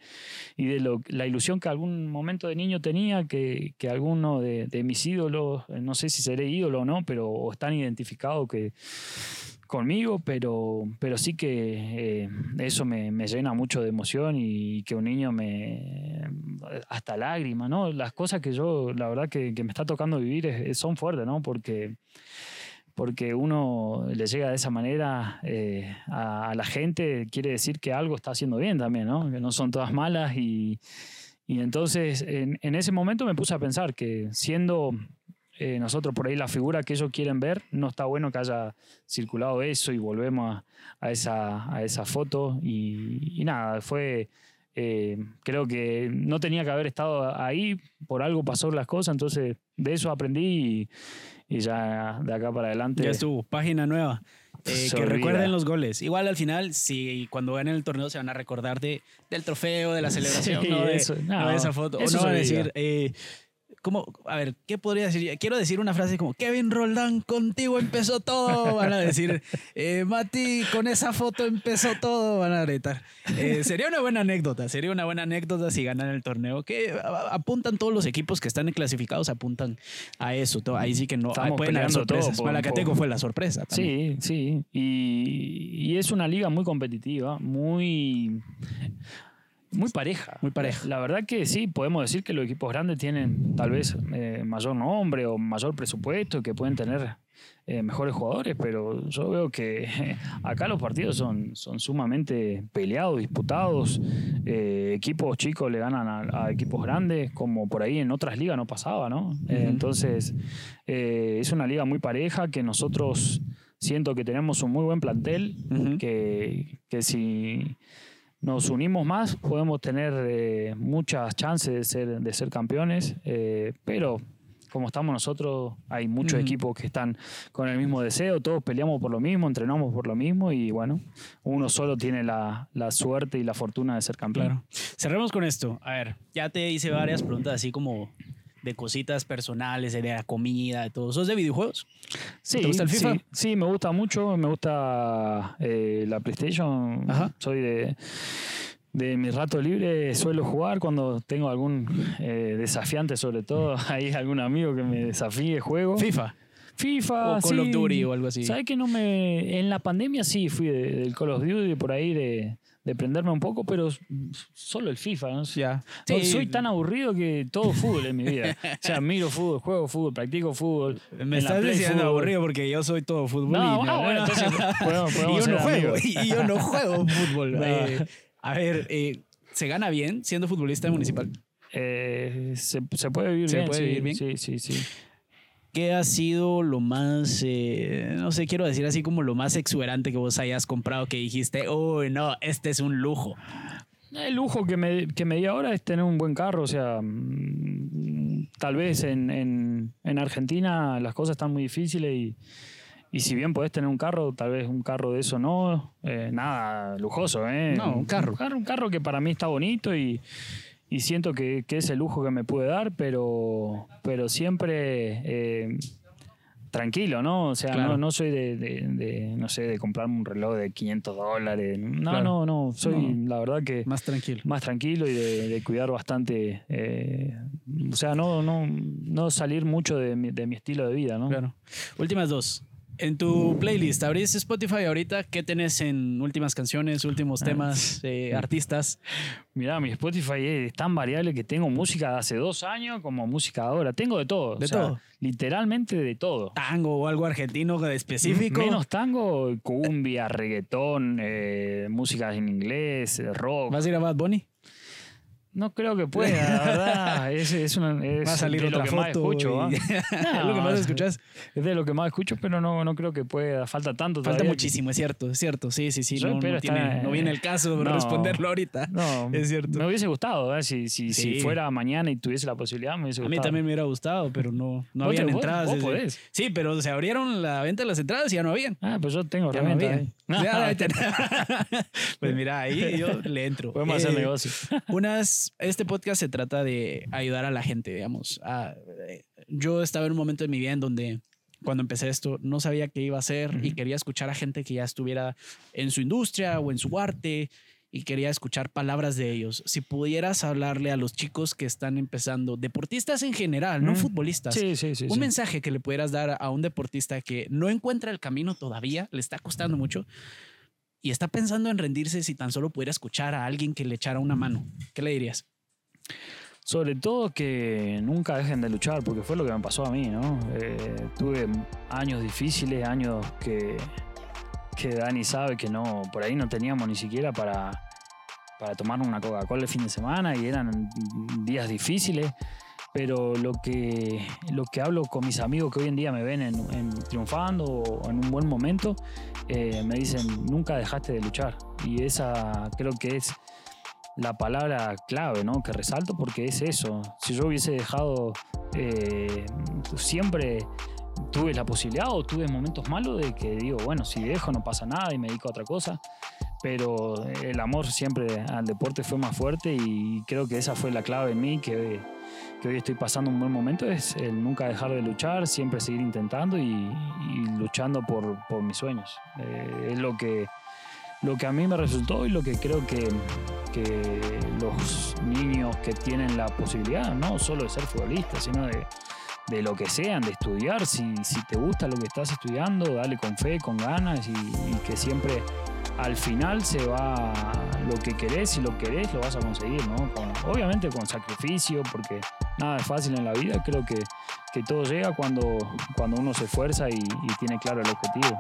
y de lo- la ilusión que algún momento de niño tenía, que, que alguno de, de mis ídolos, eh, no sé si seré ídolo o no, pero o están identificados que conmigo, pero, pero sí que eh, eso me, me llena mucho de emoción y que un niño me... hasta lágrimas, ¿no? Las cosas que yo, la verdad que, me está tocando vivir es- son fuertes, ¿no? Porque, porque uno le llega de esa manera eh, a, a la gente, quiere decir que algo está haciendo bien también, ¿no? Que no son todas malas y, y entonces en, en ese momento me puse a pensar que siendo eh, nosotros por ahí la figura que ellos quieren ver, no está bueno que haya circulado eso y volvemos a, a esa, a esa foto y, y nada, fue... eh, creo que no tenía que haber estado ahí, por algo pasó las cosas, entonces de eso aprendí y, y ya de acá para adelante. Ya estuvo, página nueva. Eh, que recuerden los goles. Igual al final, si cuando ganen el torneo se van a recordar de, del trofeo, de la celebración, Sí, no, de, eso, no no, de esa foto. O no van a decir, eh, ¿cómo? A ver, ¿qué podría decir? Quiero decir una frase como, Kevin Roldán, contigo empezó todo. Van a decir, eh, Mati, con esa foto empezó todo. Van a gritar. Eh, sería una buena anécdota, sería una buena anécdota si ganan el torneo. Que apuntan todos los equipos que están clasificados, apuntan a eso. todo. Ahí sí que no, Estamos pueden haber todo sorpresas. por un Malacateco fue la sorpresa. también. Sí, sí. Y, y es una liga muy competitiva, muy, muy pareja. Muy pareja. La verdad que sí, podemos decir que los equipos grandes tienen tal vez eh, mayor nombre o mayor presupuesto, que pueden tener eh, mejores jugadores, pero yo veo que acá los partidos son, son sumamente peleados, disputados. Eh, equipos chicos le ganan a, a equipos grandes, como por ahí en otras ligas no pasaba, ¿no? Entonces, es una liga muy pareja que nosotros siento que tenemos un muy buen plantel, que, que si nos unimos más podemos tener eh, muchas chances de ser, de ser campeones, eh, pero como estamos nosotros, hay muchos equipos que están con el mismo deseo, todos peleamos por lo mismo, entrenamos por lo mismo y bueno, uno solo tiene la, la suerte y la fortuna de ser campeón. Claro. Cerremos con esto. A ver, ya te hice varias preguntas así como de cositas personales, de la comida, de todo. ¿Sos de videojuegos? Sí, ¿Te gusta el FIFA? Sí, sí, me gusta mucho, me gusta eh, la PlayStation. Ajá. Soy de, de mi rato libre, suelo jugar cuando tengo algún eh, desafiante, sobre todo. Hay algún amigo que me desafíe, juego. FIFA. FIFA, O Call of sí. Duty o algo así. ¿Sabes que no me. En la pandemia sí fui de- del Call of Duty, por ahí de, de prenderme un poco, pero solo el FIFA. ¿no? No, Sí. soy tan aburrido que todo fútbol en mi vida. O sea, miro fútbol, juego fútbol, practico fútbol. Me estás Play diciendo fútbol. aburrido porque yo soy todo fútbol. No, y, bueno, entonces podemos- y podemos yo ser no juego. Y yo no juego fútbol. No. Eh, a ver, eh, ¿se gana bien siendo futbolista municipal? Eh, se, se puede vivir ¿Se bien. puede sí, vivir bien? Sí, sí, sí. ¿Qué ha sido lo más, eh, no sé, quiero decir así como lo más exuberante que vos hayas comprado que dijiste, uy, no, este es un lujo? El lujo que me, que me di ahora es tener un buen carro. O sea, mm, tal vez en, en, en Argentina las cosas están muy difíciles y, y si bien podés tener un carro, tal vez un carro de eso no, eh, nada lujoso, ¿eh? No, un carro. Un carro, un carro que para mí está bonito y, y siento que, que es el lujo que me pude dar, pero, pero siempre eh, tranquilo, ¿no? O sea, Claro. no, no soy de, de- de, no sé, de comprarme un reloj de 500 dólares. No, Claro. no, no. Soy, No. la verdad que Más tranquilo. más tranquilo y de, de cuidar bastante. eh, o sea, no, no, no salir mucho de mi, de mi estilo de vida, ¿no? Claro. Últimas dos. En tu playlist, abrís Spotify ahorita, ¿qué tenés en últimas canciones, últimos Ah, temas, eh, artistas? Mirá, mi Spotify es tan variable que tengo música de hace dos años como música de ahora. Tengo de todo. De o sea, todo. Literalmente de todo. ¿Tango o algo argentino específico? Menos tango, cumbia, reggaetón, eh, música en inglés, eh, rock. ¿Vas a ir a Bad Bunny? No creo que pueda, la verdad. Es, es, una- es Va a salir de otra lo que foto. más escucho. ¿ah? es lo que más escuchas. Es de lo que más escucho, pero no, no creo que pueda. Falta tanto Falta muchísimo, es cierto, es cierto. Sí, sí, sí. No, no tiene- no viene el caso de No. responderlo ahorita. No, Es cierto. Me hubiese gustado, ¿eh? si, si, si fuera mañana y tuviese la posibilidad, me hubiese A gustado. mí también me hubiera gustado, pero no, no habían vos- entradas. vos desde- podés. Sí, pero se abrieron la venta de las entradas y ya no habían. Ah, pues yo tengo Ya ahí. Tenés. pues mira, ahí yo le entro. Podemos hacer Eh, negocio. Unas, este podcast se trata de ayudar a la gente, digamos. A- eh, yo estaba en un momento de mi vida en donde cuando empecé esto no sabía qué iba a hacer y quería escuchar a gente que ya estuviera en su industria o en su arte y quería escuchar palabras de ellos. Si pudieras hablarle a los chicos que están empezando, deportistas en general, no futbolistas, Sí, sí, sí. un mensaje que le pudieras dar a un deportista que no encuentra el camino todavía, le está costando mucho y está pensando en rendirse si tan solo pudiera escuchar a alguien que le echara una mano. ¿Qué le dirías? Sobre todo que nunca dejen de luchar, porque fue lo que me pasó a mí, ¿no? Eh, tuve años difíciles, años que, que Dani sabe que no, por ahí no teníamos ni siquiera para, para tomar una Coca-Cola el fin de semana y eran días difíciles. Pero lo que, lo que hablo con mis amigos que hoy en día me ven en, en triunfando o en un buen momento, eh, me dicen, nunca dejaste de luchar. Y esa creo que es la palabra clave, ¿no? Que resalto porque es eso. Si yo hubiese dejado, eh, siempre tuve la posibilidad o tuve momentos malos de que digo, bueno, si dejo no pasa nada y me dedico a otra cosa. Pero el amor siempre al deporte fue más fuerte y creo que esa fue la clave en mí, que, que hoy estoy pasando un buen momento, es el nunca dejar de luchar, siempre seguir intentando y, luchando por, mis sueños. Eh, es lo que, lo que a mí me resultó y lo que creo que, los niños que tienen la posibilidad, no solo de ser futbolistas, sino de, de lo que sean, de estudiar, si, si te gusta lo que estás estudiando, dale con fe, con ganas y que siempre al final se va lo que querés, si lo querés lo vas a conseguir, ¿no? Obviamente con sacrificio, porque nada es fácil en la vida, creo que, que todo llega cuando, cuando uno se esfuerza y- y tiene claro el objetivo.